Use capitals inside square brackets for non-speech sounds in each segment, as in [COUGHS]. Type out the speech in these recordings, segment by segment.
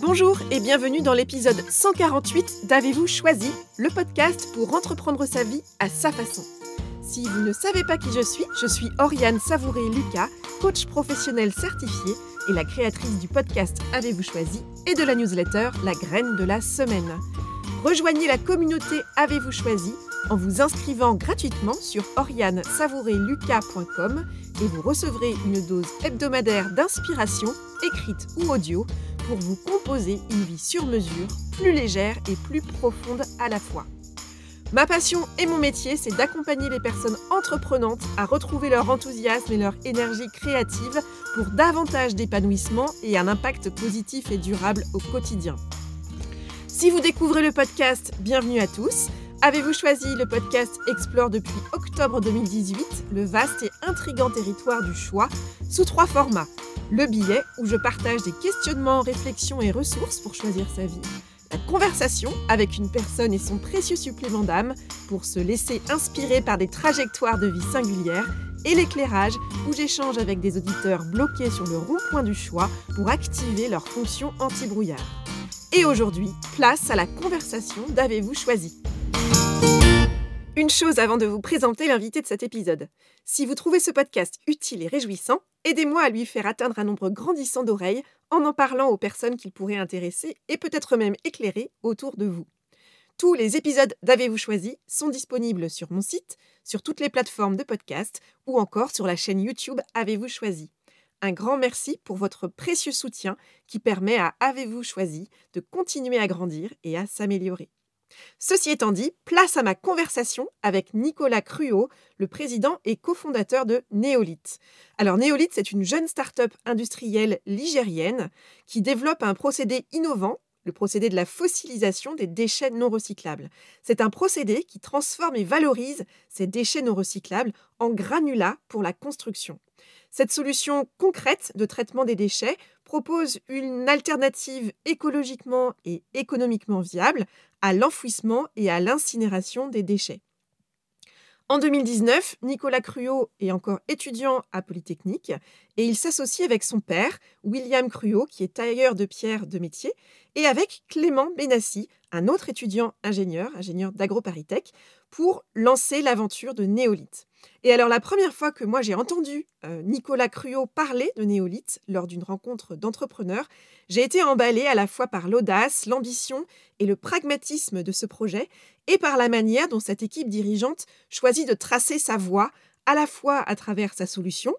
Bonjour et bienvenue dans l'épisode 148 d'Avez-vous choisi, le podcast pour entreprendre sa vie à sa façon. Si vous ne savez pas qui je suis, je suis Oriane Savouré-Lucas, coach professionnel certifié et la créatrice du podcast Avez-vous choisi et de la newsletter La graine de la semaine. Rejoignez la communauté Avez-vous choisi en vous inscrivant gratuitement sur oriane-savoureluca.com et vous recevrez une dose hebdomadaire d'inspiration, écrite ou audio, pour vous composer une vie sur mesure, plus légère et plus profonde à la fois. Ma passion et mon métier, c'est d'accompagner les personnes entreprenantes à retrouver leur enthousiasme et leur énergie créative pour davantage d'épanouissement et un impact positif et durable au quotidien. Si vous découvrez le podcast, bienvenue à tous. Avez-vous choisi le podcast Explore depuis octobre 2018 le vaste et intrigant territoire du choix sous trois formats. Le billet, où je partage des questionnements, réflexions et ressources pour choisir sa vie. La conversation avec une personne et son précieux supplément d'âme pour se laisser inspirer par des trajectoires de vie singulières. Et l'éclairage, où j'échange avec des auditeurs bloqués sur le rond-point du choix pour activer leur fonction anti-brouillard. Et aujourd'hui, place à la conversation d'Avez-vous choisi? Une chose avant de vous présenter l'invité de cet épisode. Si vous trouvez ce podcast utile et réjouissant, aidez-moi à lui faire atteindre un nombre grandissant d'oreilles en en parlant aux personnes qu'il pourrait intéresser et peut-être même éclairer autour de vous. Tous les épisodes d'Avez-vous choisi sont disponibles sur mon site, sur toutes les plateformes de podcast ou encore sur la chaîne YouTube Avez-vous choisi. Un grand merci pour votre précieux soutien qui permet à Avez-vous choisi de continuer à grandir et à s'améliorer. Ceci étant dit, place à ma conversation avec Nicolas Cruot, le président et cofondateur de Néolith. Alors Néolith, c'est une jeune start-up industrielle ligérienne qui développe un procédé innovant le procédé de la fossilisation des déchets non recyclables. C'est un procédé qui transforme et valorise ces déchets non recyclables en granulats pour la construction. Cette solution concrète de traitement des déchets propose une alternative écologiquement et économiquement viable à l'enfouissement et à l'incinération des déchets. En 2019, Nicolas Cruot est encore étudiant à Polytechnique et il s'associe avec son père, William Cruot, qui est tailleur de pierre de métier, et avec Clément Benassi, un autre étudiant ingénieur, ingénieur d'AgroParisTech, pour lancer l'aventure de Néolith. Et alors la première fois que moi j'ai entendu euh, Nicolas Cruot parler de néolithe lors d'une rencontre d'entrepreneurs, j'ai été emballée à la fois par l'audace, l'ambition et le pragmatisme de ce projet, et par la manière dont cette équipe dirigeante choisit de tracer sa voie, à la fois à travers sa solution,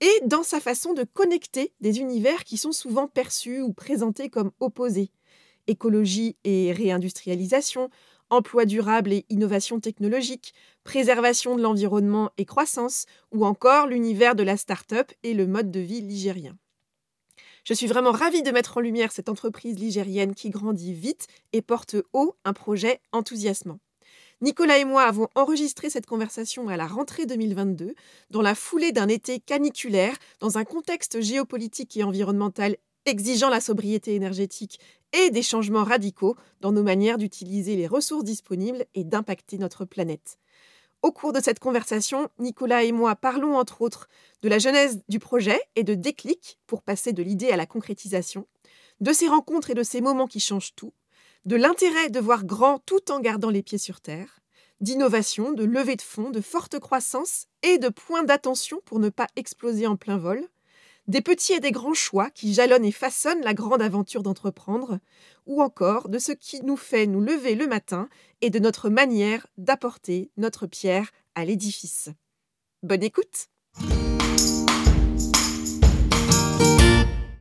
et dans sa façon de connecter des univers qui sont souvent perçus ou présentés comme opposés. Écologie et réindustrialisation, emploi durable et innovation technologique, préservation de l'environnement et croissance, ou encore l'univers de la start-up et le mode de vie ligérien. Je suis vraiment ravie de mettre en lumière cette entreprise ligérienne qui grandit vite et porte haut un projet enthousiasmant. Nicolas et moi avons enregistré cette conversation à la rentrée 2022, dans la foulée d'un été caniculaire, dans un contexte géopolitique et environnemental exigeant la sobriété énergétique et des changements radicaux dans nos manières d'utiliser les ressources disponibles et d'impacter notre planète. Au cours de cette conversation, Nicolas et moi parlons entre autres de la genèse du projet et de déclic pour passer de l'idée à la concrétisation, de ces rencontres et de ces moments qui changent tout, de l'intérêt de voir grand tout en gardant les pieds sur terre, d'innovation, de levée de fonds, de forte croissance et de points d'attention pour ne pas exploser en plein vol, des petits et des grands choix qui jalonnent et façonnent la grande aventure d'entreprendre, ou encore de ce qui nous fait nous lever le matin et de notre manière d'apporter notre pierre à l'édifice. Bonne écoute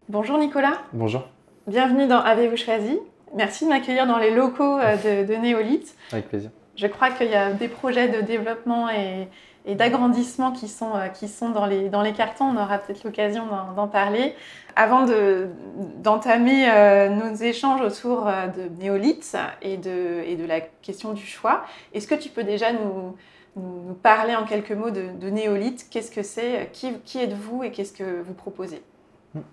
Bonjour Nicolas. Bonjour. Bienvenue dans Avez-vous choisi? Merci de m'accueillir dans les locaux euh, de, de Néolith. Avec plaisir. Je crois qu'il y a des projets de développement et, et d'agrandissement qui sont, euh, qui sont dans, les, dans les cartons. On aura peut-être l'occasion d'en parler. Avant d'entamer euh, nos échanges autour euh, de néolithes et de, et de la question du choix, est-ce que tu peux déjà nous, parler en quelques mots de, de néolithe? Qu'est-ce que c'est? Qui, qui êtes-vous et qu'est-ce que vous proposez?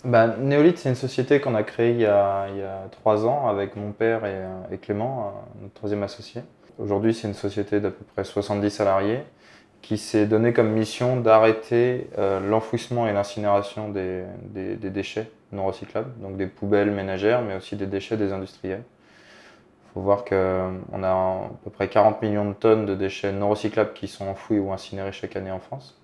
Bah, Néolith, c'est une société qu'on a créée il y a, il y a, trois ans avec mon père et Clément, notre troisième associé. Aujourd'hui, c'est une société d'à peu près 70 salariés qui s'est donné comme mission d'arrêter l'enfouissement et l'incinération des, des, déchets non recyclables, donc des poubelles ménagères, mais aussi des déchets des industriels. Il faut voir qu'on a à peu près 40 millions de tonnes de déchets non recyclables qui sont enfouis ou incinérés chaque année en France.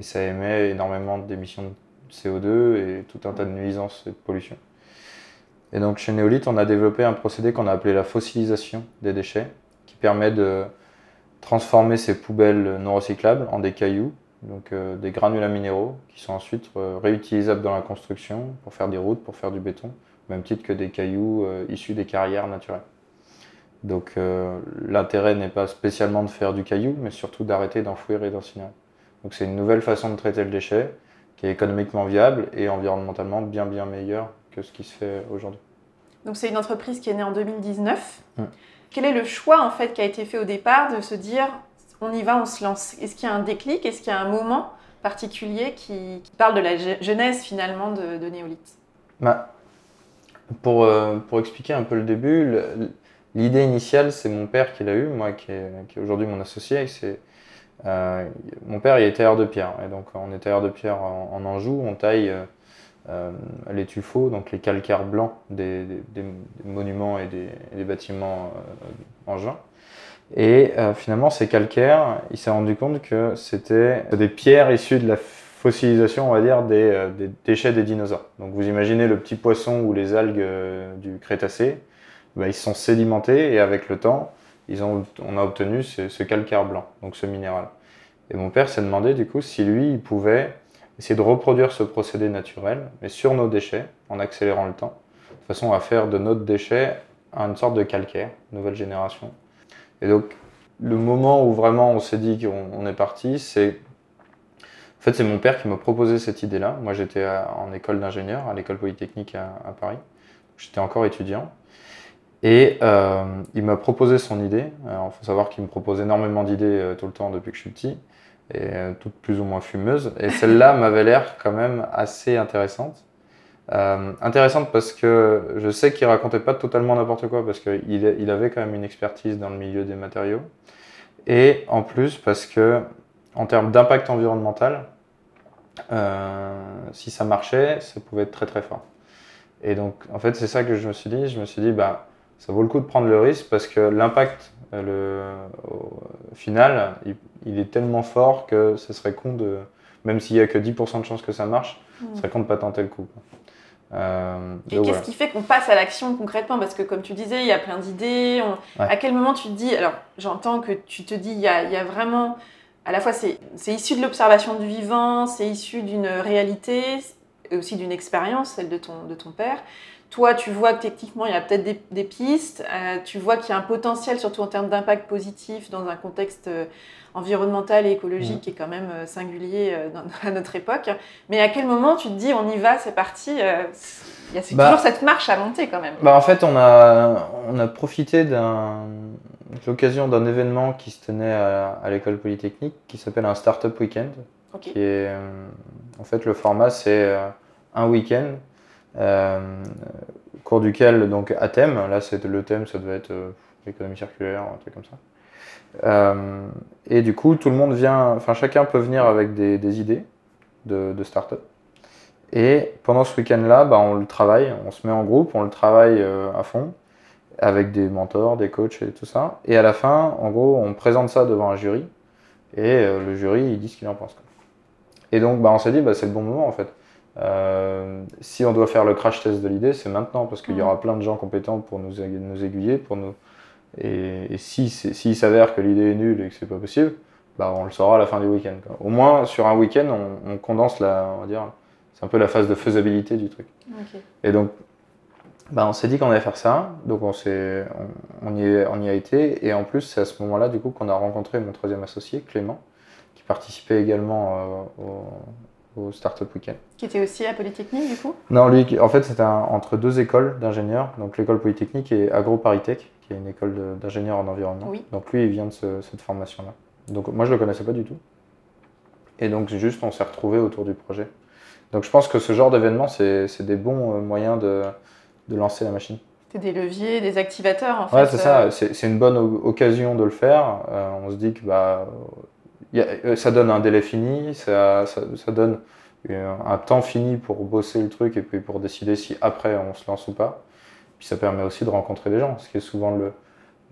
Et ça émet énormément d'émissions de CO2 et tout un tas de nuisances et de pollution. Et donc chez Néolith, on a développé un procédé qu'on a appelé la fossilisation des déchets, qui permet de transformer ces poubelles non recyclables en des cailloux, donc euh, des granulats minéraux, qui sont ensuite euh, réutilisables dans la construction pour faire des routes, pour faire du béton, au même titre que des cailloux euh, issus des carrières naturelles. Donc l'intérêt n'est pas spécialement de faire du caillou, mais surtout d'arrêter d'enfouir et d'incinérer. Donc c'est une nouvelle façon de traiter le déchet qui est économiquement viable et environnementalement bien bien meilleure que ce qui se fait aujourd'hui. Donc c'est une entreprise qui est née en 2019. Mm. Quel est le choix en fait qui a été fait au départ de se dire on y va, on se lance. Est-ce qu'il y a un déclic? Est-ce qu'il y a un moment particulier qui, parle de la genèse finalement de, de bah, pour, euh, pour expliquer un peu le début, l'idée initiale c'est mon père qui l'a eu, moi qui est, qui est aujourd'hui mon associé. C'est euh, mon père il est tailleur de pierre. Et donc on est tailleur de pierre en, Anjou, on taille euh, euh, les tuffeaux, donc les calcaires blancs des, monuments et des, bâtiments en juin. Et finalement, ces calcaires, il s'est rendu compte que c'était des pierres issues de la fossilisation, on va dire, des, déchets des dinosaures. Donc vous imaginez le petit poisson ou les algues du Crétacé, ben, ils sont sédimentés et avec le temps, ils ont, on a obtenu ce, calcaire blanc, donc ce minéral. Et mon père s'est demandé du coup si lui, il pouvait essayer de reproduire ce procédé naturel, mais sur nos déchets, en accélérant le temps, de façon à faire de notre déchet une sorte de calcaire, nouvelle génération. Et donc, le moment où vraiment on s'est dit qu'on est parti, c'est. En fait, c'est mon père qui m'a proposé cette idée-là. Moi, j'étais en école d'ingénieur, à l'école polytechnique à, à Paris. J'étais encore étudiant. Et euh, il m'a proposé son idée. il faut savoir qu'il me propose énormément d'idées euh, tout le temps depuis que je suis petit, et euh, toutes plus ou moins fumeuses. Et celle-là [LAUGHS] m'avait l'air quand même assez intéressante. intéressante parce que je sais qu'il racontait pas totalement n'importe quoi, parce qu'il il avait quand même une expertise dans le milieu des matériaux. Et en plus parce que, en termes d'impact environnemental, si ça marchait, ça pouvait être très très fort. Et donc, en fait, c'est ça que je me suis dit. Je me suis dit, bah, ça vaut le coup de prendre le risque parce que l'impact euh, au final, il, est tellement fort que ce serait con de, même s'il n'y a que 10% de chances que ça marche, mmh. ce serait con de pas tenter le coup. Euh, et qu'est-ce qui fait qu'on passe à l'action concrètement? Parce que comme tu disais, il y a plein d'idées. À quel moment tu te dis, alors j'entends que tu te dis, il y a, il y a vraiment, à la fois c'est issu de l'observation du vivant, c'est issu d'une réalité, et aussi d'une expérience, celle de ton, de ton père. Toi, tu vois que techniquement, il y a peut-être des, pistes, euh, tu vois qu'il y a un potentiel, surtout en termes d'impact positif, dans un contexte euh, environnemental et écologique mm. qui est quand même euh, singulier [LAUGHS] à notre époque. Mais à quel moment tu te dis, on y va, c'est parti Il y a bah toujours cette marche à monter quand même. Bah en fait, on a, on a profité de l'occasion d'un événement qui se tenait à, l'école polytechnique qui s'appelle un Startup Weekend. Qui est, en fait, le format, c'est un week-end euh, cours duquel, donc à thème, là c'est le thème, ça devait être euh, l'économie circulaire, un truc comme ça. Euh, et du coup, tout le monde vient, enfin chacun peut venir avec des, idées de, de start-up. Et pendant ce week-end-là, bah, on le travaille, on se met en groupe, on le travaille à fond, avec des mentors, des coachs et tout ça. Et à la fin, en gros, on présente ça devant un jury, et le jury, il dit ce qu'il en pense. Et donc, bah, on s'est dit, bah, c'est le bon moment en fait. Euh, si on doit faire le crash test de l'idée, c'est maintenant parce qu'il y aura plein de gens compétents pour nous, nous aiguiller, pour nous. Et, si s'il s'avère que l'idée est nulle et que c'est pas possible, bah on le saura à la fin du week-end. Au moins sur un week-end, on, condense la, on va dire, c'est un peu la phase de faisabilité du truc. Et donc, bah on s'est dit qu'on allait faire ça, donc on, s'est, on, y est, on y a été, et en plus c'est à ce moment-là du coup qu'on a rencontré mon troisième associé, Clément, qui participait également euh, au, au Startup Weekend. Qui était aussi à Polytechnique du coup? Non, lui, en fait, c'était entre deux écoles d'ingénieurs, donc l'école Polytechnique et AgroParisTech, qui est une école d'ingénieurs en environnement. Oui. Donc lui, il vient de cette formation-là. Donc moi, je le connaissais pas du tout. Et donc juste, on s'est retrouvés autour du projet. Donc je pense que ce genre d'événement, c'est des bons euh, moyens de, de lancer la machine. C'est des leviers, des activateurs en fait. Ouais, c'est ça. Euh. C'est une bonne occasion de le faire. Euh, on se dit que bah, ça donne un délai fini, ça, ça, donne un temps fini pour bosser le truc et puis pour décider si après on se lance ou pas. Puis ça permet aussi de rencontrer des gens, ce qui est souvent le,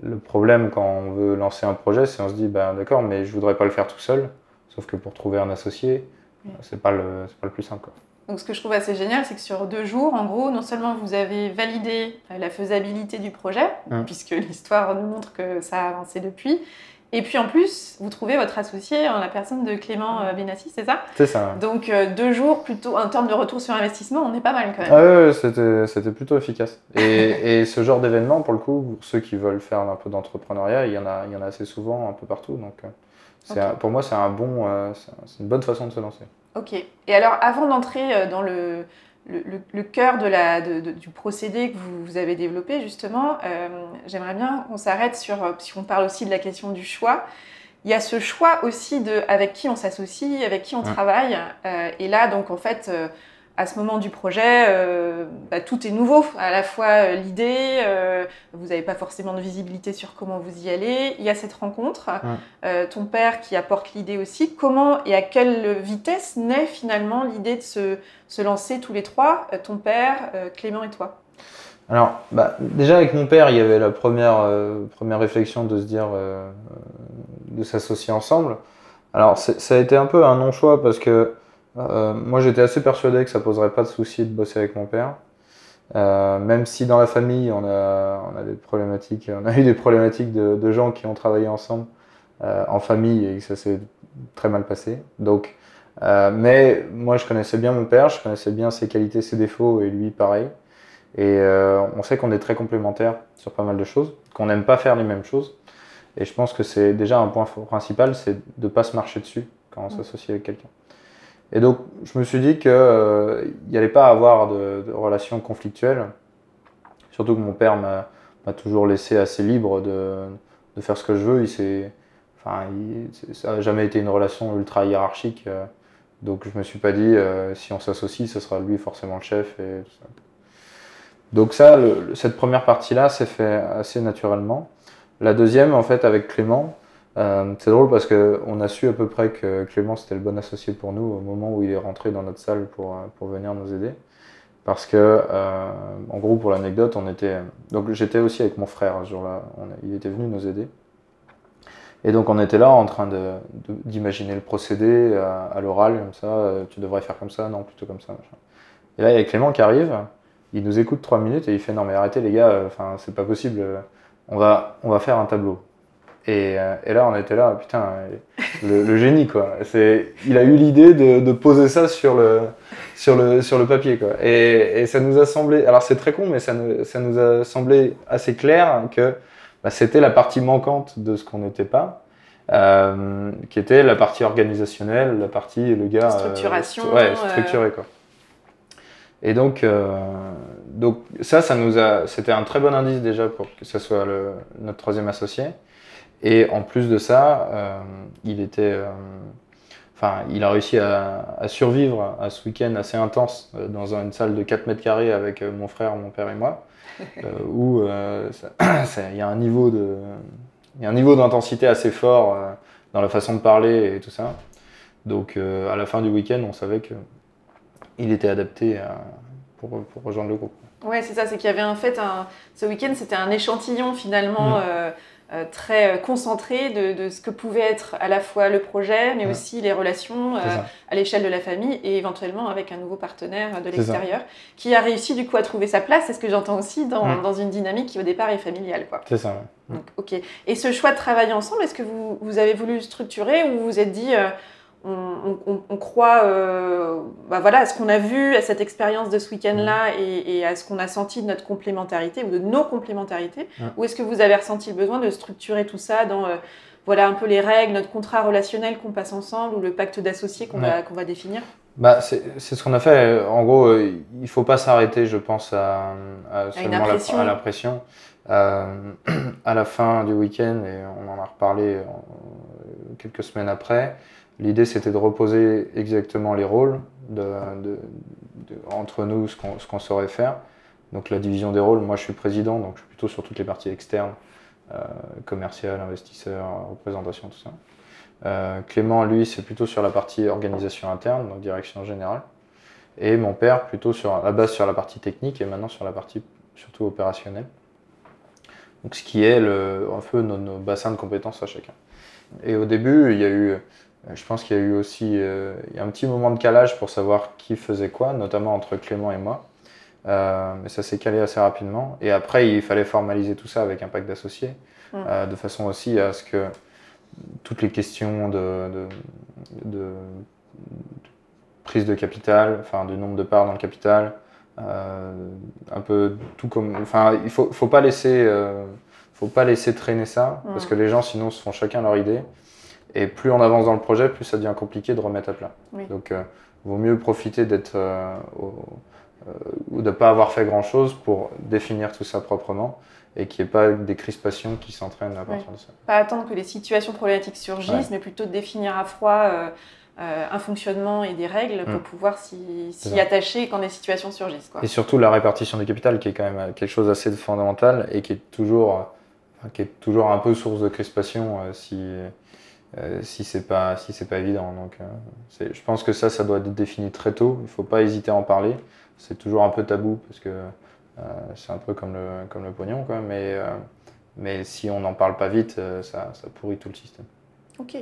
le problème quand on veut lancer un projet, c'est on se dit, ben, d'accord, mais je voudrais pas le faire tout seul, sauf que pour trouver un associé, c'est pas, le, pas le plus simple. Donc ce que je trouve assez génial, c'est que sur deux jours, en gros, non seulement vous avez validé la faisabilité du projet, mmh. puisque [LAUGHS] l'histoire nous montre que ça a avancé depuis, et puis en plus, vous trouvez votre associé en la personne de Clément euh, Benassi, c'est ça? C'est ça. Donc euh, deux jours, plutôt en termes de retour sur investissement, on est pas mal quand même. Ah ouais, c'était, c'était plutôt efficace. Et, et ce genre d'événement, pour le coup, pour ceux qui veulent faire un peu d'entrepreneuriat, il y en a, il y en a assez souvent, un peu partout. Donc euh, pour moi, c'est un bon, c'est une bonne façon de se lancer. Ok. Et alors, avant d'entrer dans le le, cœur de la, du procédé que vous, avez développé, justement, euh, j'aimerais bien qu'on s'arrête sur, euh, si on parle aussi de la question du choix, il y a ce choix aussi de avec qui on s'associe, avec qui on travaille. Euh, et là, donc, en fait, à ce moment du projet, euh, bah, tout est nouveau. À la fois euh, l'idée, euh, vous n'avez pas forcément de visibilité sur comment vous y allez. Il y a cette rencontre, ton père qui apporte l'idée aussi. Comment et à quelle vitesse naît finalement l'idée de se, se, lancer tous les trois, ton père, Clément et toi? Alors, bah, déjà avec mon père, il y avait la première, première réflexion de se dire, de s'associer ensemble. Alors, ça a été un peu un non-choix parce que euh, moi, j'étais assez persuadé que ça poserait pas de souci de bosser avec mon père. Euh, même si dans la famille, on a, on a des problématiques, on a eu des problématiques de, de gens qui ont travaillé ensemble euh, en famille et que ça s'est très mal passé. Donc, euh, mais moi, je connaissais bien mon père, je connaissais bien ses qualités, ses défauts et lui, pareil. Et euh, on sait qu'on est très complémentaires sur pas mal de choses, qu'on n'aime pas faire les mêmes choses. Et je pense que c'est déjà un point principal, c'est de pas se marcher dessus quand on s'associe avec quelqu'un. Et donc, je me suis dit qu'il euh, n'y allait pas avoir de, de relations conflictuelles. Surtout que mon père m'a toujours laissé assez libre de, de, faire ce que je veux. Il enfin, ça n'a jamais été une relation ultra hiérarchique. Euh. donc, je me suis pas dit, euh, si on s'associe, ce sera lui forcément le chef. Et tout ça. Donc, ça, le, cette première partie-là s'est fait assez naturellement. La deuxième, en fait, avec Clément, euh, c'est drôle parce qu'on a su à peu près que Clément c'était le bon associé pour nous au moment où il est rentré dans notre salle pour, euh, venir nous aider. Parce que, euh, en gros, pour l'anecdote, on était. Donc j'étais aussi avec mon frère ce jour-là, il était venu nous aider. Et donc on était là en train d'imaginer le procédé à, l'oral, comme ça, tu devrais faire comme ça, non, plutôt comme ça. Et là, il y a Clément qui arrive, il nous écoute trois minutes et il fait Non, mais arrêtez les gars, c'est pas possible, on va faire un tableau. Euh, et, là, on était là, putain, le, génie, quoi. Il a eu l'idée de, poser ça sur le, sur le, sur le papier, quoi. Et, ça nous a semblé, alors c'est très con, mais ça nous, ça nous a semblé assez clair que bah, c'était la partie manquante de ce qu'on n'était pas. Euh, qui était la partie organisationnelle, la partie le gars. Euh, Structuration. ouais, structuré, quoi. Et donc, donc ça, ça nous a, c'était un très bon indice déjà pour que ce soit le, notre troisième associé. Et en plus de ça, euh, il était, euh, enfin, il a réussi à, à, survivre à ce week-end assez intense euh, dans une salle de 4 mètres carrés avec mon frère, mon père et moi, [LAUGHS] où [COUGHS] il y a un niveau de, il y a un niveau d'intensité assez fort dans la façon de parler et tout ça. Donc, à la fin du week-end, on savait que il était adapté pour, pour, rejoindre le groupe. Ouais, c'est ça, c'est qu'il y avait en fait un, ce week-end, c'était un échantillon finalement. Mmh. Euh, très euh, concentré de, de, ce que pouvait être à la fois le projet, mais aussi les relations euh, à l'échelle de la famille et éventuellement avec un nouveau partenaire de l'extérieur qui a réussi du coup à trouver sa place. C'est ce que j'entends aussi dans, dans, une dynamique qui au départ est familiale. C'est ça. Donc, ok. Et ce choix de travailler ensemble, est-ce que vous, vous, avez voulu structurer ou vous vous êtes dit on, croit euh, bah voilà, à ce qu'on a vu, à cette expérience de ce week-end-là et, à ce qu'on a senti de notre complémentarité ou de nos complémentarités. Ou est-ce que vous avez ressenti le besoin de structurer tout ça dans euh, voilà un peu les règles, notre contrat relationnel qu'on passe ensemble ou le pacte d'associés qu'on va, qu'on va définir? Bah, c'est ce qu'on a fait. En gros, euh, il ne faut pas s'arrêter, je pense, à, à, seulement à la pression. [CLEARS THROAT] à la fin du week-end, et on en a reparlé quelques semaines après, L'idée, c'était de reposer exactement les rôles entre nous, ce qu'on saurait faire. Donc la division des rôles, moi je suis président, donc je suis plutôt sur toutes les parties externes, euh, commerciales, investisseurs, représentation, tout ça. Clément, lui, c'est plutôt sur la partie organisation interne, donc direction générale. Et mon père, plutôt sur la base sur la partie technique et maintenant sur la partie surtout opérationnelle. Donc, ce qui est un peu nos, bassins de compétences à chacun. Et au début, il y a eu, je pense qu'il y a eu aussi a un petit moment de calage pour savoir qui faisait quoi, notamment entre Clément et moi. Euh, mais ça s'est calé assez rapidement. Et après, il fallait formaliser tout ça avec un pacte d'associés, euh, de façon aussi à ce que toutes les questions de, de, prise de capital, enfin de nombre de parts dans le capital, euh, un peu tout comme, enfin, il faut, faut pas laisser, faut pas laisser traîner ça, parce que les gens sinon se font chacun leur idée. Et plus on avance dans le projet, plus ça devient compliqué de remettre à plat. Donc, il vaut mieux profiter d'être au euh, ou de ne pas avoir fait grand-chose pour définir tout ça proprement et qu'il n'y ait pas des crispations qui s'entraînent à partir de ça. Pas attendre que les situations problématiques surgissent, mais plutôt définir à froid euh, euh, un fonctionnement et des règles pour mm. pouvoir s'y attacher quand des situations surgissent. Et surtout la répartition du capital qui est quand même quelque chose d'assez fondamental et qui est toujours, qui est toujours un peu source de crispation si, si c'est pas, si pas évident. Donc, je pense que ça, ça doit être défini très tôt. Il faut pas hésiter à en parler c'est toujours un peu tabou parce que euh, c'est un peu comme le, comme le pognon, quoi. Mais, euh, mais si on n'en parle pas vite, euh, ça, ça, pourrit tout le système. Ok.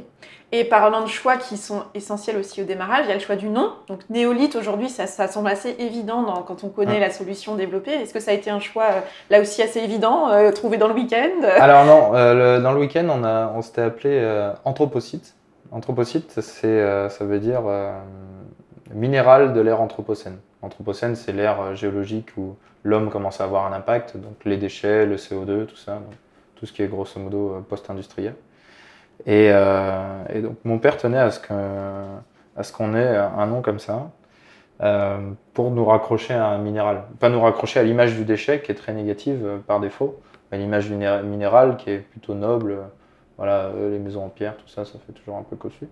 Et parlant de choix qui sont essentiels aussi au démarrage, il y a le choix du nom. Donc néolithe aujourd'hui, ça, ça, semble assez évident dans, quand on connaît la solution développée. Est-ce que ça a été un choix là aussi assez évident, trouvé dans le week-end? Alors non, dans le week-end, on, a, on s'était appelé Anthropocyte. Anthropocyte, c'est, ça veut dire minéral de l'ère anthropocène. L'Anthropocène, c'est l'ère euh, géologique où l'homme commence à avoir un impact, donc les déchets, le CO2, tout ça, tout ce qui est grosso modo euh, Euh, et, donc mon père tenait à ce qu'on ait un nom comme ça pour nous raccrocher à un minéral. Pas nous raccrocher à l'image du déchet qui est très négative par défaut, mais l'image du minéral qui est plutôt noble. voilà, les maisons en pierre, tout ça, ça fait toujours un peu cossu.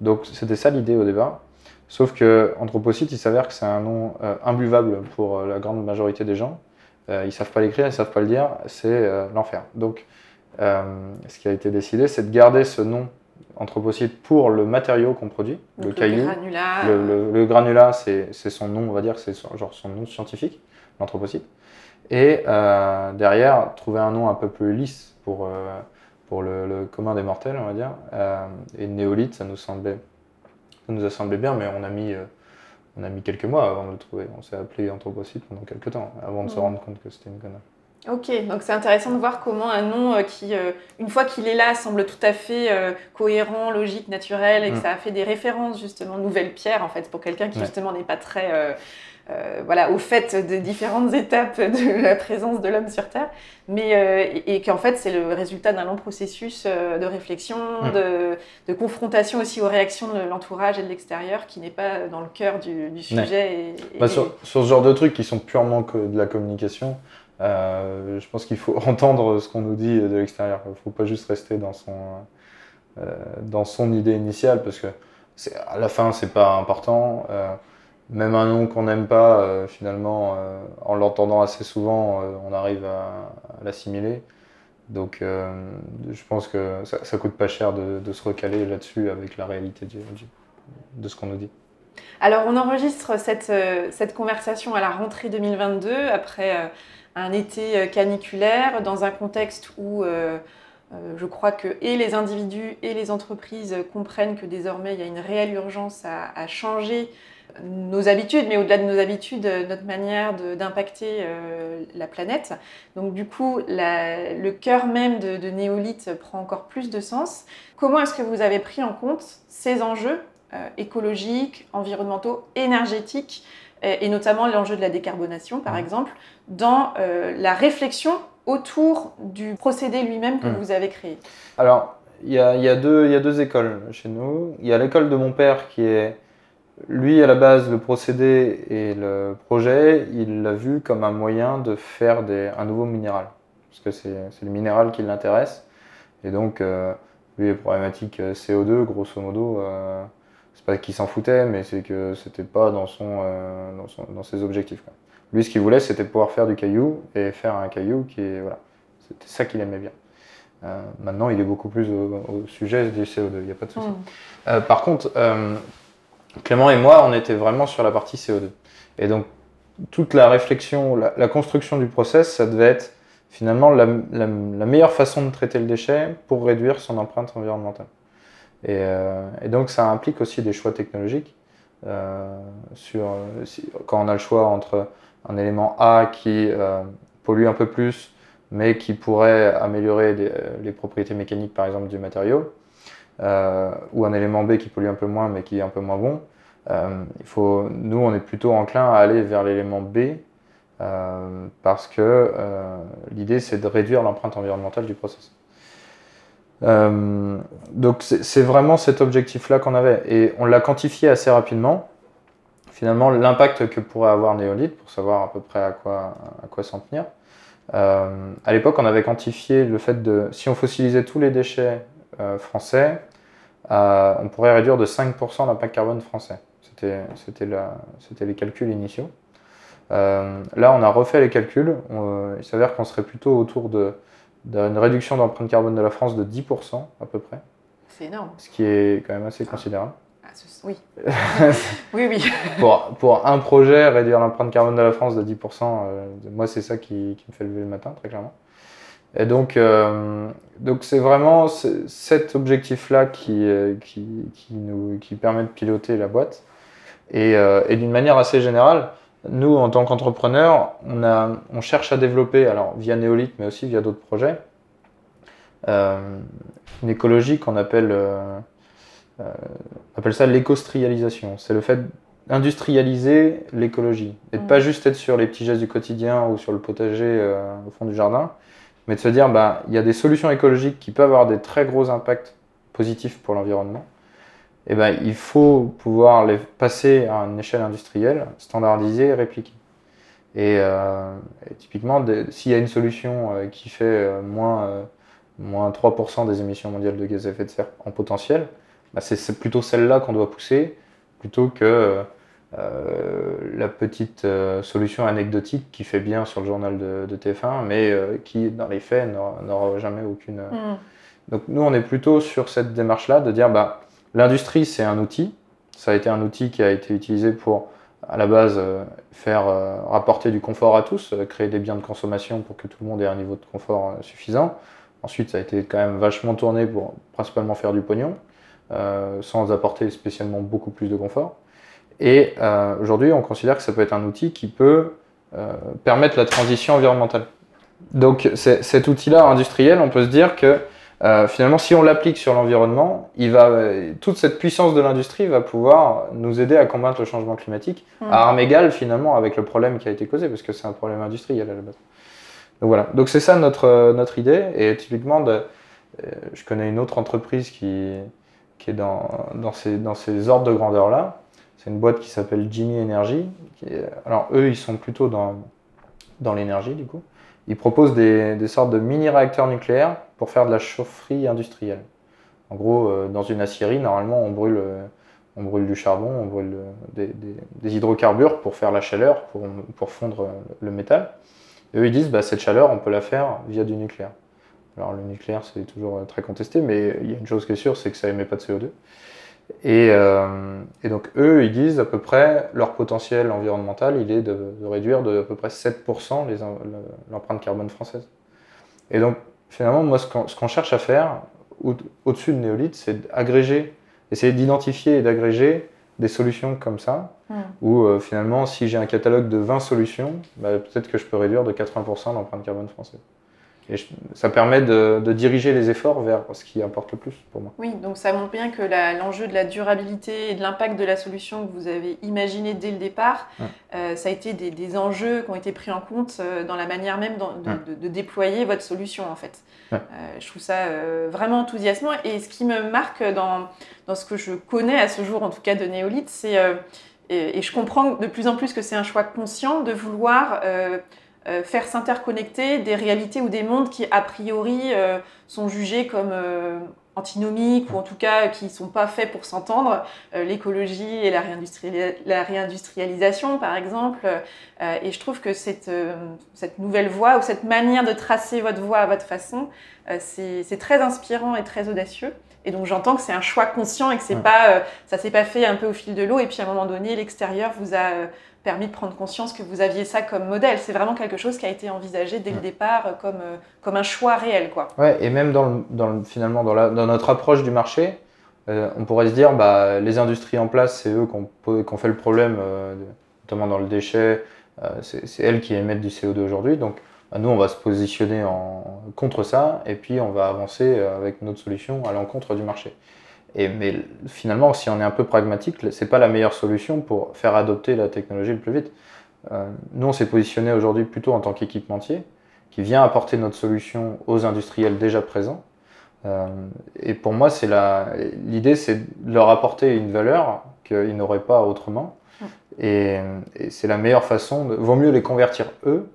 Donc c'était ça l'idée au départ. Sauf que Anthropocyte, il s'avère que c'est un nom euh, imbuvable pour euh, la grande majorité des gens. Euh, ils savent pas l'écrire, ils savent pas le dire, c'est l'enfer. Donc, ce qui a été décidé, c'est de garder ce nom Anthropocyte pour le matériau qu'on produit, le, caillou. Granulat. Le, granulat, c'est son nom, on va dire, c'est genre son nom scientifique, l'Anthropocyte. Et derrière, trouver un nom un peu plus lisse pour, pour le, commun des mortels, on va dire. et néolithe, ça nous semblait ça nous a semblé bien, mais on a mis, euh, on a mis quelques mois avant de le trouver. On s'est appelé Anthropocyte pendant quelques temps, avant de se mm. rendre compte que c'était une connerie. Ok, donc c'est intéressant de voir comment un nom euh, qui, euh, une fois qu'il est là, semble tout à fait cohérent, logique, naturel, et que mm. ça a fait des références justement, nouvelle pierre en fait, pour quelqu'un qui justement n'est pas très euh, voilà, au fait de différentes étapes de la présence de l'homme sur Terre, mais euh, et, qu'en fait c'est le résultat d'un long processus euh, de réflexion, mm. de, confrontation aussi aux réactions de l'entourage et de l'extérieur, qui n'est pas dans le cœur du, sujet. Bah, sur, ce genre de trucs qui sont purement que de la communication, je pense qu'il faut [LAUGHS] entendre ce qu'on nous dit de l'extérieur. Il ne faut pas juste rester dans son, dans son idée initiale, parce que à la fin c'est pas important même un nom qu'on n'aime pas, euh, finalement, euh, en l'entendant assez souvent, euh, on arrive à, l'assimiler. Donc, je pense que ça, ça coûte pas cher de, se recaler là-dessus avec la réalité de ce qu'on nous dit. Alors, on enregistre cette, cette, conversation à la rentrée 2022, après un été caniculaire, dans un contexte où je crois que et les individus et les entreprises comprennent que désormais il y a une réelle urgence à, à changer nos habitudes, mais au-delà de nos habitudes, notre manière d'impacter euh, la planète. Donc du coup, le cœur même de, néolithe prend encore plus de sens. Comment est-ce que vous avez pris en compte ces enjeux euh, écologiques, environnementaux, énergétiques, et, notamment l'enjeu de la décarbonation, par mmh. exemple, dans euh, la réflexion autour du procédé lui-même que mmh. vous avez créé Alors, il y, a, y a deux écoles chez nous. Il y a l'école de mon père qui est lui, à la base, le procédé et le projet, il l'a vu comme un moyen de faire un nouveau minéral. Parce que c'est le minéral qui l'intéresse. Et donc, euh, lui, les problématiques euh, CO2, grosso modo, euh, c'est pas qu'il s'en foutait, mais c'est que c'était pas dans, son, dans, ses objectifs. Lui, ce qu'il voulait, c'était pouvoir faire du caillou et faire un caillou qui est. Voilà. C'était ça qu'il aimait bien. maintenant, il est beaucoup plus au, sujet du CO2, il n'y a pas de souci. Hmm. par contre, Clément et moi, on était vraiment sur la partie CO2. Et donc, toute la réflexion, la, construction du process, ça devait être finalement la, meilleure façon de traiter le déchet pour réduire son empreinte environnementale. Et, euh, donc, ça implique aussi des choix technologiques. Euh, sur, quand on a le choix entre un élément A qui euh, pollue un peu plus, mais qui pourrait améliorer les propriétés mécaniques, par exemple, du matériau, ou un élément B qui pollue un peu moins, mais qui est un peu moins bon, euh, nous, on est plutôt enclin à aller vers l'élément B euh, parce que euh, l'idée, c'est de réduire l'empreinte environnementale du process. donc c'est vraiment cet objectif-là qu'on avait et on l'a quantifié assez rapidement. Finalement, l'impact que pourrait avoir Néolith pour savoir à peu près à quoi, à quoi s'en tenir. à l'époque, on avait quantifié le fait de, si on fossilisait tous les déchets français, on pourrait réduire de 5% l'impact carbone français. C'était les calculs initiaux. Euh, là, on a refait les calculs. il s'avère qu'on serait plutôt autour d'une réduction d'empreinte carbone de la France de 10% à peu près. C'est énorme. Ce qui est quand même assez considérable. [LAUGHS] Oui. oui, oui. [LAUGHS] pour, pour, un projet, réduire l'empreinte carbone de la France de 10%, euh, moi, c'est ça qui, qui, me fait lever le matin, très clairement. Et donc, euh, donc c'est vraiment cet objectif-là qui, qui, qui, nous, qui permet de piloter la boîte. Euh, et, d'une manière assez générale, nous, en tant qu'entrepreneurs, on, on, cherche à développer, alors via Néolith, mais aussi via d'autres projets, euh, une écologie qu'on appelle, euh, appelle ça l'écostrialisation. C'est le fait d'industrialiser l'écologie et de ne pas mmh. juste être sur les petits gestes du quotidien ou sur le potager au fond du jardin, mais de se dire, bah, il y a des solutions écologiques qui peuvent avoir des très gros impacts positifs pour l'environnement eh ben, il faut pouvoir les passer à une échelle industrielle, standardisée et répliquée. Et, euh, typiquement, s'il y a une solution euh, qui fait euh, moins, moins 3% des émissions mondiales de gaz à effet de serre en potentiel, bah, c'est plutôt celle-là qu'on doit pousser, plutôt que la petite solution anecdotique qui fait bien sur le journal de, TF1, mais qui, dans les faits, n'aura jamais aucune... Mm. Donc nous, on est plutôt sur cette démarche-là de dire... bah L'industrie, c'est un outil. Ça a été un outil qui a été utilisé pour, à la base, euh, faire euh, rapporter du confort à tous, euh, créer des biens de consommation pour que tout le monde ait un niveau de confort suffisant. Ensuite, ça a été quand même vachement tourné pour principalement faire du pognon, sans apporter spécialement beaucoup plus de confort. Et aujourd'hui, on considère que ça peut être un outil qui peut permettre la transition environnementale. Donc cet outil-là industriel, on peut se dire que euh, finalement, si on l'applique sur l'environnement, toute cette puissance de l'industrie va pouvoir nous aider à combattre le changement climatique à mm. armes égales finalement avec le problème qui a été causé, parce que c'est un problème industriel à la base. Donc voilà, donc c'est ça notre, notre idée. Et typiquement, de, euh, je connais une autre entreprise qui, qui est dans, ces, ordres de grandeur-là. C'est une boîte qui s'appelle Jimmy Energy. alors eux, ils sont plutôt dans, l'énergie du coup. Ils proposent des, sortes de mini-réacteurs nucléaires pour faire de la chaufferie industrielle. En gros, euh, dans une aciérie, normalement, on brûle, euh, on brûle du charbon, on brûle euh, des, hydrocarbures pour faire la chaleur, pour, fondre le métal. Eux, ils disent, bah, cette chaleur, on peut la faire via du nucléaire. Alors le nucléaire, c'est toujours très contesté, mais il y a une chose qui est sûre, c'est que ça émet pas de CO2. Et, et, donc eux, ils disent à peu près, leur potentiel environnemental, il est de, de réduire de à peu près 7% l'empreinte carbone française. Et donc finalement, moi, ce qu'on cherche à faire au-dessus de Néolith, c'est d'agréger, essayer d'identifier et d'agréger des solutions comme ça, hmm. où euh, finalement, si j'ai un catalogue de 20 solutions, bah, peut-être que je peux réduire de 80% l'empreinte carbone française. Et ça permet de, diriger les efforts vers ce qui importe le plus pour moi. Oui, donc ça montre bien que l'enjeu de la durabilité et de l'impact de la solution que vous avez imaginé dès le départ, euh, ça a été des, enjeux qui ont été pris en compte euh, dans la manière même de, déployer votre solution en fait. Euh, je trouve ça vraiment enthousiasmant et ce qui me marque dans, dans, ce que je connais à ce jour en tout cas de Néolith, c'est, et, et, je comprends de plus en plus que c'est un choix conscient de vouloir euh, faire s'interconnecter des réalités ou des mondes qui, a priori, euh, sont jugés comme euh, antinomiques ou en tout cas qui ne sont pas faits pour s'entendre, l'écologie et la, la, réindustrialisation par exemple. et je trouve que cette, cette nouvelle voie ou cette manière de tracer votre voie à votre façon, c'est très inspirant et très audacieux. Et donc j'entends que c'est un choix conscient et que c'est pas, ça s'est pas fait un peu au fil de l'eau et puis à un moment donné l'extérieur vous a permis de prendre conscience que vous aviez ça comme modèle. C'est vraiment quelque chose qui a été envisagé dès le départ euh, comme, euh, comme un choix réel. Quoi. Ouais, et même dans, le, dans le, finalement dans, la, dans, notre approche du marché, euh, on pourrait se dire bah, les industries en place, c'est eux qui ont, fait le problème, notamment dans le déchet, c'est elles qui émettent du CO2 aujourd'hui. Donc bah, nous, on va se positionner en, contre ça et puis on va avancer avec notre solution à l'encontre du marché. Et, mais finalement, si on est un peu pragmatique, ce n'est pas la meilleure solution pour faire adopter la technologie le plus vite. Euh, nous, on s'est positionné aujourd'hui plutôt en tant qu'équipementier, qui vient apporter notre solution aux industriels déjà présents. Euh, et pour moi, c'est l'idée, c'est de leur apporter une valeur qu'ils n'auraient pas autrement. Et, c'est la meilleure façon. De, vaut mieux les convertir eux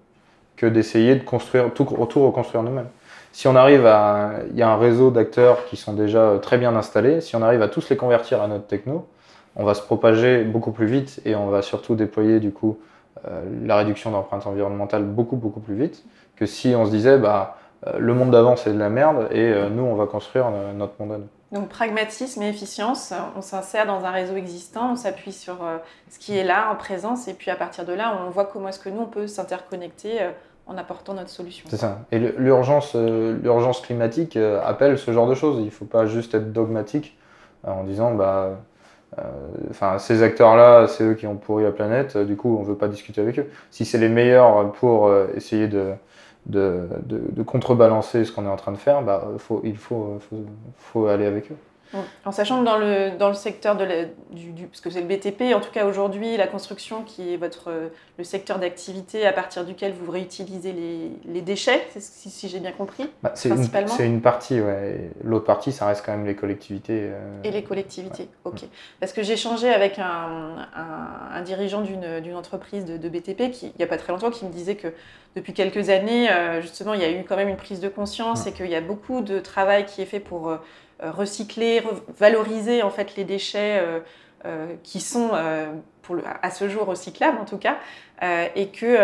que d'essayer de construire tout, tout reconstruire nous-mêmes si on arrive à. Il y a un réseau d'acteurs qui sont déjà très bien installés. Si on arrive à tous les convertir à notre techno, on va se propager beaucoup plus vite et on va surtout déployer du coup euh, la réduction d'empreinte environnementale beaucoup beaucoup plus vite que si on se disait bah euh, le monde d'avant c'est de la merde et euh, nous on va construire notre monde à nous. Donc pragmatisme et efficience, on s'insère dans un réseau existant, on s'appuie sur ce qui est là en présence et puis à partir de là on voit comment est-ce que nous on peut s'interconnecter en apportant notre solution. C'est ça. Et l'urgence, euh, l'urgence climatique euh, appelle ce genre de choses. Il ne faut pas juste être dogmatique euh, en disant bah, ces acteurs-là, c'est eux qui ont pourri la planète, du coup, on ne veut pas discuter avec eux. Si c'est les meilleurs pour essayer de, de, contrebalancer ce qu'on est en train de faire, bah, faut, il faut, faut aller avec eux. En sachant que dans le, dans le secteur de du, parce que c'est le BTP, en tout cas aujourd'hui, la construction qui est votre, le secteur d'activité à partir duquel vous réutilisez les, les déchets, si, si j'ai bien compris, bah, principalement C'est une, partie, ouais. L'autre partie, ça reste quand même les collectivités. Euh, Et les collectivités, ok. Parce que j'ai échangé avec un, un, dirigeant d'une entreprise de, de, BTP qui, il n'y a pas très longtemps qui me disait que depuis quelques années, euh, justement, il y a eu quand même une prise de conscience et qu'il y a beaucoup de travail qui est fait pour... Euh, euh, recycler, valoriser en fait les déchets euh, euh, qui sont à ce jour recyclables en tout cas, et, que,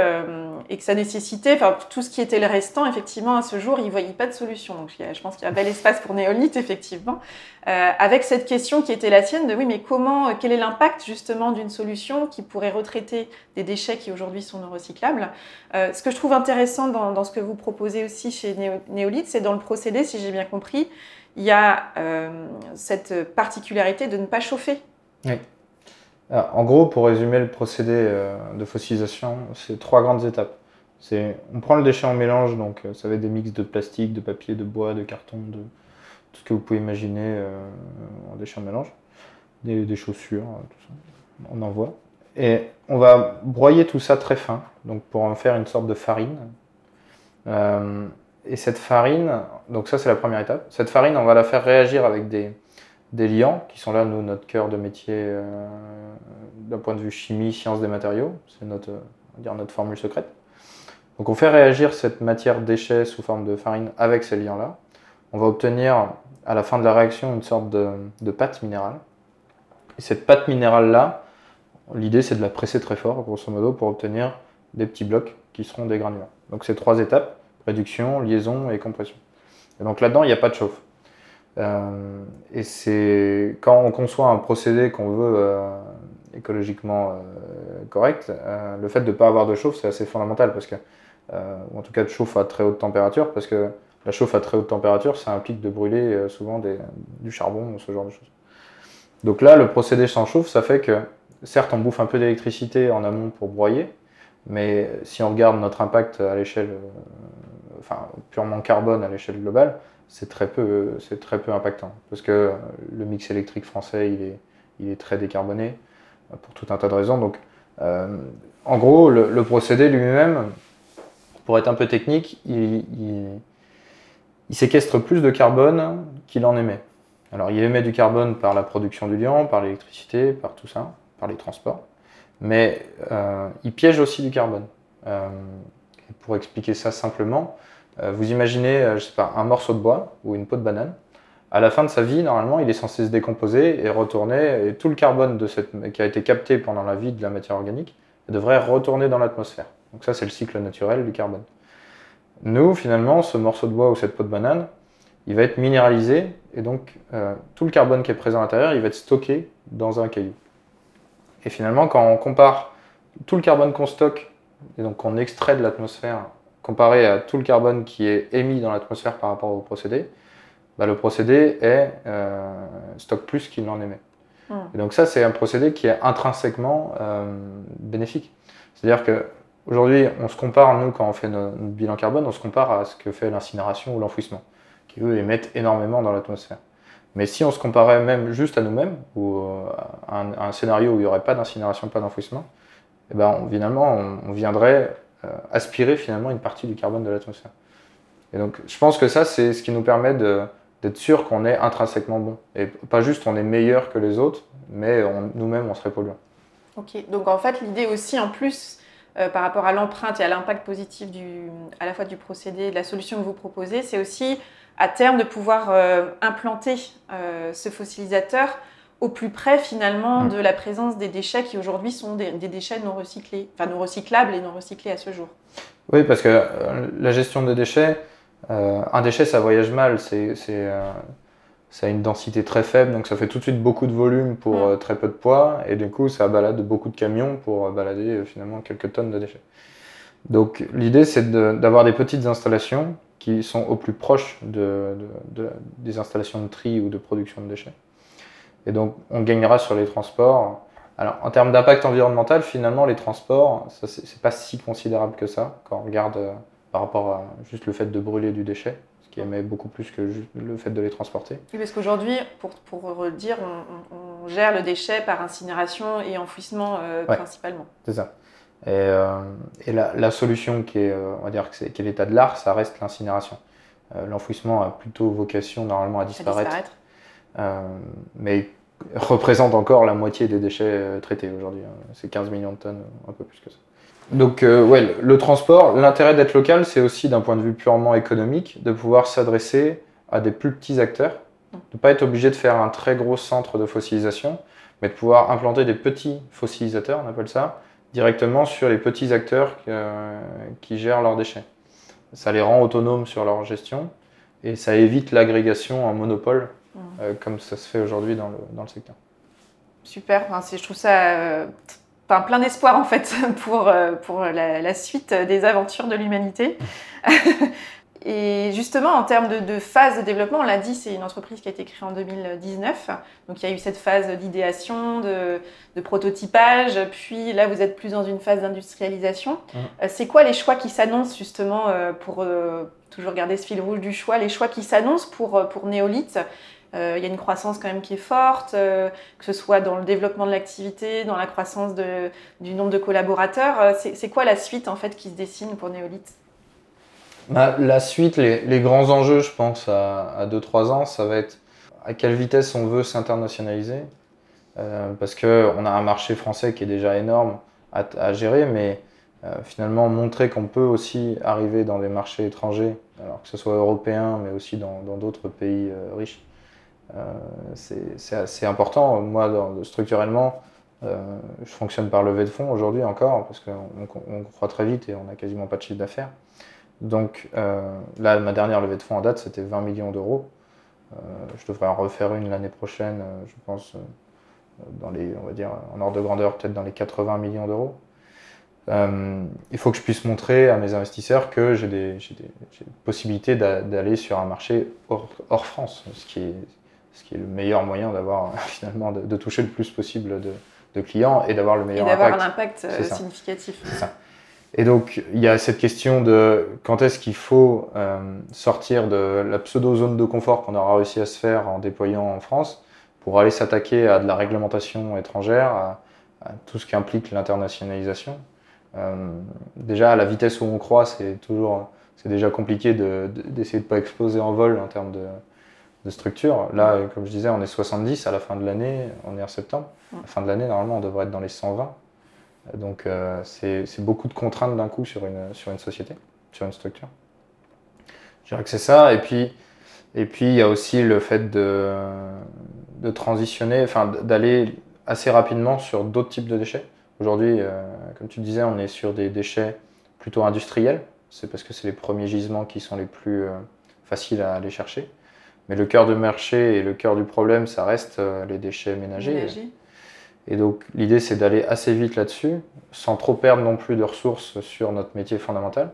et que ça nécessitait, enfin tout ce qui était le restant, effectivement à ce jour, ils ne voyaient pas de solution. Donc je pense qu'il y a un bel espace pour Néolith, effectivement, avec cette question qui était la sienne de oui, mais comment, quel est l'impact justement d'une solution qui pourrait retraiter des déchets qui aujourd'hui sont non recyclables? Ce que je trouve intéressant dans, ce que vous proposez aussi chez Néolith, c'est dans le procédé, si j'ai bien compris, il y a euh, cette particularité de ne pas chauffer. Oui. en gros, pour résumer le procédé euh, de fossilisation, c'est trois grandes étapes. On prend le déchet en mélange, donc euh, ça va être des mix de plastique, de papier, de bois, de carton, de tout ce que vous pouvez imaginer en déchet en mélange, des, chaussures, tout ça. On envoie. Et on va broyer tout ça très fin, donc pour en faire une sorte de farine. Et cette farine, donc ça c'est la première étape, cette farine on va la faire réagir avec des, liants qui sont là, nous, notre cœur de métier euh, d'un point de vue chimie, sciences des matériaux, c'est notre, notre formule secrète. Donc on fait réagir cette matière déchet sous forme de farine avec ces liants-là. On va obtenir à la fin de la réaction une sorte de, pâte minérale. Et cette pâte minérale-là, l'idée c'est de la presser très fort, grosso modo, pour obtenir des petits blocs qui seront des granulats. Donc c'est trois étapes réduction, liaison et compression. Et donc là-dedans, il n'y a pas de chauffe. Euh, et c'est quand on conçoit un procédé qu'on veut euh, écologiquement euh, correct, le fait de ne pas avoir de chauffe, c'est assez fondamental parce que, en tout cas, de chauffe à très haute température, parce que la chauffe à très haute température, ça implique de brûler souvent du charbon ou ce genre de choses. Donc là, le procédé sans chauffe, ça fait que, certes, on bouffe un peu d'électricité en amont pour broyer, mais si on regarde notre impact à l'échelle enfin purement carbone à l'échelle globale, c'est très peu, c'est très peu impactant parce que le mix électrique français il est, il est très décarboné pour tout un tas de raisons. Donc, euh, en gros, le, procédé lui-même, pour être un peu technique, il, séquestre plus de carbone qu'il en émet. Alors, il émet du carbone par la production du liant, par l'électricité, par tout ça, par les transports, mais euh, il piège aussi du carbone. Euh, pour expliquer ça simplement, euh, vous imaginez, euh, je sais pas, un morceau de bois ou une peau de banane à la fin de sa vie, normalement, il est censé se décomposer et retourner, et tout le carbone de cette, qui a été capté pendant la vie de la matière organique devrait retourner dans l'atmosphère. Donc ça, c'est le cycle naturel du carbone. Nous, finalement, ce morceau de bois ou cette peau de banane, il va être minéralisé, et donc euh, tout le carbone qui est présent à l'intérieur, il va être stocké dans un caillou. Et finalement, quand on compare tout le carbone qu'on stocke, et donc qu'on extrait de l'atmosphère, comparé à tout le carbone qui est émis dans l'atmosphère par rapport au procédé, bah, le procédé est, euh, stocke plus qu'il n'en émet. Hmm. Et donc ça, c'est un procédé qui est intrinsèquement euh, bénéfique. C'est-à-dire que aujourd'hui, on se compare, nous, quand on fait notre, bilan carbone, on se compare à ce que fait l'incinération ou l'enfouissement, qui eux émettent énormément dans l'atmosphère. Mais si on se comparait même juste à nous-mêmes, ou euh, à un, scénario où il n'y aurait pas d'incinération, pas d'enfouissement, eh ben, finalement, on, viendrait aspirer finalement une partie du carbone de l'atmosphère. Et donc, je pense que ça, c'est ce qui nous permet d'être sûr qu'on est intrinsèquement bon. Et pas juste on est meilleur que les autres, mais nous-mêmes on serait polluant. Ok, donc en fait l'idée aussi en plus euh, par rapport à l'empreinte et à l'impact positif à la fois du procédé de la solution que vous proposez, c'est aussi à terme de pouvoir euh, implanter euh, ce fossilisateur au plus près finalement mm. de la présence des déchets qui aujourd'hui sont des, des, déchets non recyclés, enfin non recyclables et non recyclés à ce jour. Oui, parce que la gestion des déchets, euh, un déchet, ça voyage mal, c'est, euh, ça a une densité très faible, donc ça fait tout de suite beaucoup de volume pour mm. euh, très peu de poids, et du coup, ça balade beaucoup de camions pour balader finalement quelques tonnes de déchets. Donc l'idée, c'est d'avoir des petites installations qui sont au plus proche de, des installations de tri ou de production de déchets. Et donc, on gagnera sur les transports. Alors, en termes d'impact environnemental, finalement, les transports, c'est pas si considérable que ça quand on regarde par rapport à juste le fait de brûler du déchet, ce qui émet beaucoup plus que le fait de les transporter. Oui, parce qu'aujourd'hui, pour, pour dire, on, gère le déchet par incinération et enfouissement euh, principalement. C'est ça. Et, euh, et la, la, solution qui est, euh, on va dire que c'est, l'état de l'art, ça reste l'incinération. l'enfouissement a plutôt vocation normalement à disparaître, à disparaître. mais représente encore la moitié des déchets traités aujourd'hui. Hein. C'est 15 millions de tonnes, un peu plus que ça. Donc, euh, ouais, le transport, l'intérêt d'être local, c'est aussi d'un point de vue purement économique, de pouvoir s'adresser à des plus petits acteurs, de ne pas être obligé de faire un très gros centre de fossilisation, mais de pouvoir implanter des petits fossilisateurs, on appelle ça, directement sur les petits acteurs euh, qui gèrent leurs déchets. Ça les rend autonomes sur leur gestion et ça évite l'agrégation en monopole, mmh. euh, comme ça se fait aujourd'hui dans le, dans le secteur. Super, enfin, je trouve ça enfin, plein d'espoir en fait [LAUGHS] pour, euh, pour la, suite des aventures de l'humanité. [LAUGHS] Et justement, en termes de, phase de développement, on l'a dit, c'est une entreprise qui a été créée en 2019. Donc il y a eu cette phase d'idéation, de, prototypage, puis là vous êtes plus dans une phase d'industrialisation. Mmh. Euh, c'est quoi les choix qui s'annoncent justement euh, pour toujours garder ce fil rouge du choix, les choix qui s'annoncent pour, pour Néolith euh, il y a une croissance quand même qui est forte, euh, que ce soit dans le développement de l'activité, dans la croissance du nombre de collaborateurs. Euh, c'est quoi la suite en fait qui se dessine pour Néolith bah, La suite, les, grands enjeux, je pense, à 2-3 ans, ça va être à quelle vitesse on veut s'internationaliser. parce qu'on a un marché français qui est déjà énorme à, gérer, mais finalement montrer qu'on peut aussi arriver dans des marchés étrangers, alors que ce soit européens, mais aussi dans d'autres pays riches. Euh, c'est assez important. Moi, structurellement, euh, je fonctionne par levée de fonds aujourd'hui encore, parce qu'on croit très vite et on n'a quasiment pas de chiffre d'affaires. Donc euh, là, ma dernière levée de fonds en date, c'était 20 millions d'euros. je devrais en refaire une l'année prochaine, je pense, dans les, on va dire, en ordre de grandeur, peut-être dans les 80 millions d'euros. il faut que je puisse montrer à mes investisseurs que j'ai des, des, possibilités d'aller sur un marché hors, France, ce qui ce qui est le meilleur moyen d'avoir [LAUGHS] finalement de, toucher le plus possible de, clients et d'avoir le meilleur impact. Et d'avoir un impact euh, significatif. Ça. Et donc il y a cette question de quand est-ce qu'il faut euh, sortir de la pseudo-zone de confort qu'on aura réussi à se faire en déployant en France pour aller s'attaquer à de la réglementation étrangère, à, tout ce qui implique l'internationalisation. Euh, déjà à la vitesse où on croit, c'est toujours c'est déjà compliqué d'essayer de ne pas exploser en vol en termes de, de structure. Là, comme je disais, on est 70 à la fin de l'année, on est en septembre. À la fin de l'année, normalement, on devrait être dans les 120. Donc, euh, c'est beaucoup de contraintes d'un coup sur une, sur une société, sur une structure. Je dirais que c'est ça. Et puis, Et puis, il y a aussi le fait de, de transitionner, enfin, d'aller assez rapidement sur d'autres types de déchets. Aujourd'hui, euh, comme tu disais, on est sur des déchets plutôt industriels. C'est parce que c'est les premiers gisements qui sont les plus euh, faciles à aller chercher. Mais le cœur du marché et le cœur du problème, ça reste euh, les déchets ménagers. Ménager. Et donc l'idée c'est d'aller assez vite là-dessus, sans trop perdre non plus de ressources sur notre métier fondamental.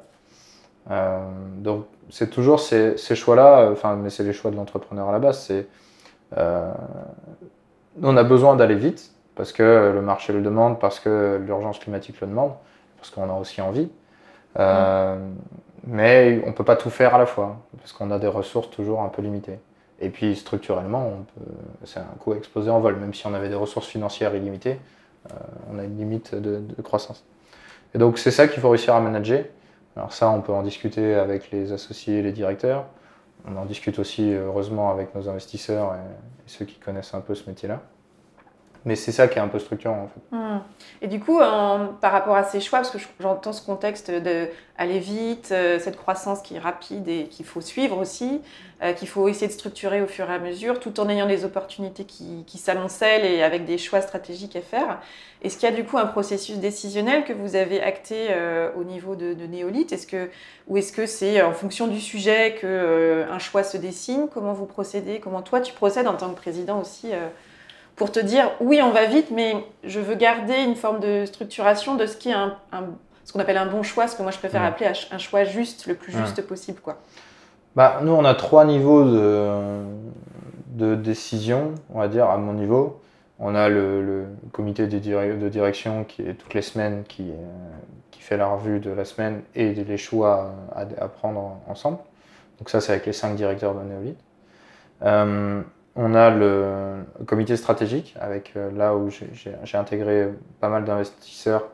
Euh, donc c'est toujours ces, ces choix-là, enfin mais c'est les choix de l'entrepreneur à la base. C'est euh, on a besoin d'aller vite parce que le marché le demande, parce que l'urgence climatique le demande, parce qu'on a aussi envie. Euh, Mais on peut pas tout faire à la fois parce qu'on a des ressources toujours un peu limitées. Et puis structurellement, c'est un coût explosé en vol. Même si on avait des ressources financières illimitées, euh, on a une limite de, croissance. Et donc c'est ça qu'il faut réussir à manager. Alors ça, on peut en discuter avec les associés les directeurs. On en discute aussi, heureusement, avec nos investisseurs et ceux qui connaissent un peu ce métier-là. Mais c'est ça qui est un peu structurant en fait. Hmm. Et du coup, par rapport à ces choix, parce que je- j'entends ce contexte d'aller vite, euh, cette croissance qui est rapide et qu'il faut suivre aussi, euh, qu'il faut essayer de structurer au fur et à mesure, tout en ayant des opportunités qui, s'amoncellent et avec des choix stratégiques à faire. Est-ce qu'il y a du coup un processus décisionnel que vous avez acté euh, au niveau de, de Ou est-ce que c'est en fonction du sujet que euh, un choix se dessine? Comment vous procédez? Comment toi tu procèdes en tant que président aussi pour te dire oui, on va vite, mais je veux garder une forme de structuration de ce qui est un, un- ce qu'on appelle un bon choix, ce que moi je préfère appeler un ch- un choix juste, le plus juste possible. Quoi. Bah, nous, on a trois niveaux de, de décision, on va dire, à mon niveau. On a le, le comité de, dire- de direction qui est toutes les semaines, qui, euh, qui fait la revue de la semaine et les choix à, à prendre ensemble. Donc ça, c'est avec les cinq directeurs de Néolith. Euh, on a le comité stratégique, avec euh, là où j'ai- intégré pas mal d'investisseurs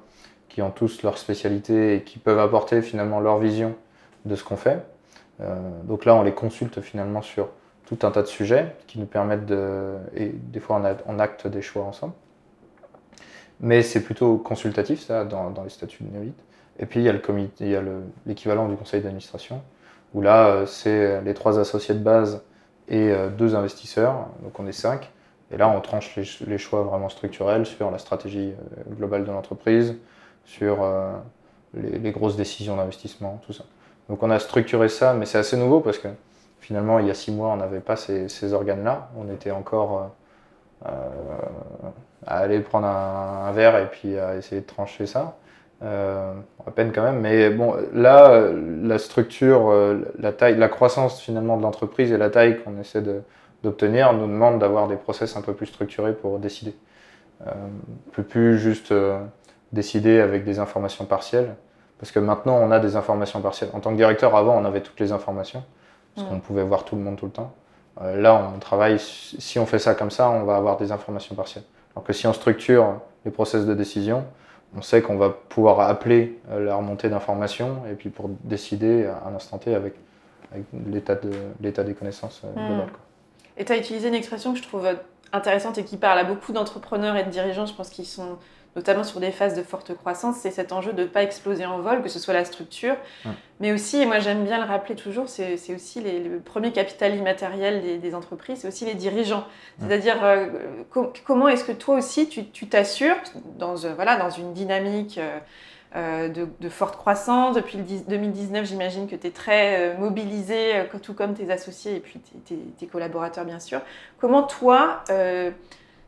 qui ont tous leur spécialité et qui peuvent apporter finalement leur vision de ce qu'on fait. Euh, donc là, on les consulte finalement sur tout un tas de sujets qui nous permettent de. Et des fois, on, acte des choix ensemble. Mais c'est plutôt consultatif, ça, dans, les statuts de Néolith. Et puis, il y a l'équivalent du conseil d'administration, où là, euh, c'est les trois associés de base et euh, deux investisseurs, donc on est cinq. Et là, on tranche les, ch- les choix vraiment structurels sur la stratégie euh, globale de l'entreprise, sur euh, les, grosses décisions d'investissement, tout ça. Donc on a structuré ça, mais c'est assez nouveau parce que finalement, il y a six mois, on n'avait pas ces, organes-là. On était encore à aller prendre un verre et puis à essayer de trancher ça. Euh, à peine quand même, mais bon, là, la structure, euh, la taille, la croissance finalement de l'entreprise et la taille qu'on essaie de- d'obtenir nous demande d'avoir des process un peu plus structurés pour décider. Euh, on peut plus juste euh, décider avec des informations partielles. Parce que maintenant, on a des informations partielles. En tant que directeur, avant, on avait toutes les informations, parce qu'on pouvait voir tout le monde tout le temps. Là, on travaille, si on fait ça comme ça, on va avoir des informations partielles. Alors que si on structure les process de décision, on sait qu'on va pouvoir appeler euh, la remontée d'informations et puis pour décider à un instant T avec, avec l'état de, l'état des connaissances euh, Mm. globales, quoi. Et tu as utilisé une expression que je trouve intéressante et qui parle à beaucoup d'entrepreneurs et de dirigeants, je pense qu'ils sont notamment sur des phases de forte croissance, c'est cet enjeu de ne pas exploser en vol, que ce soit la structure, mais aussi, et moi j'aime bien le rappeler toujours, c'est aussi les- le premier capital immatériel des, des entreprises, c'est aussi les dirigeants. C'est-à-dire, euh, co- comment est-ce que toi aussi tu t'assures dans, euh, voilà, dans une dynamique euh, de, de forte croissance. Depuis le 10 2019, j'imagine que tu es très mobilisé, tout comme tes associés et puis tes, tes- tes collaborateurs, bien sûr. Comment toi,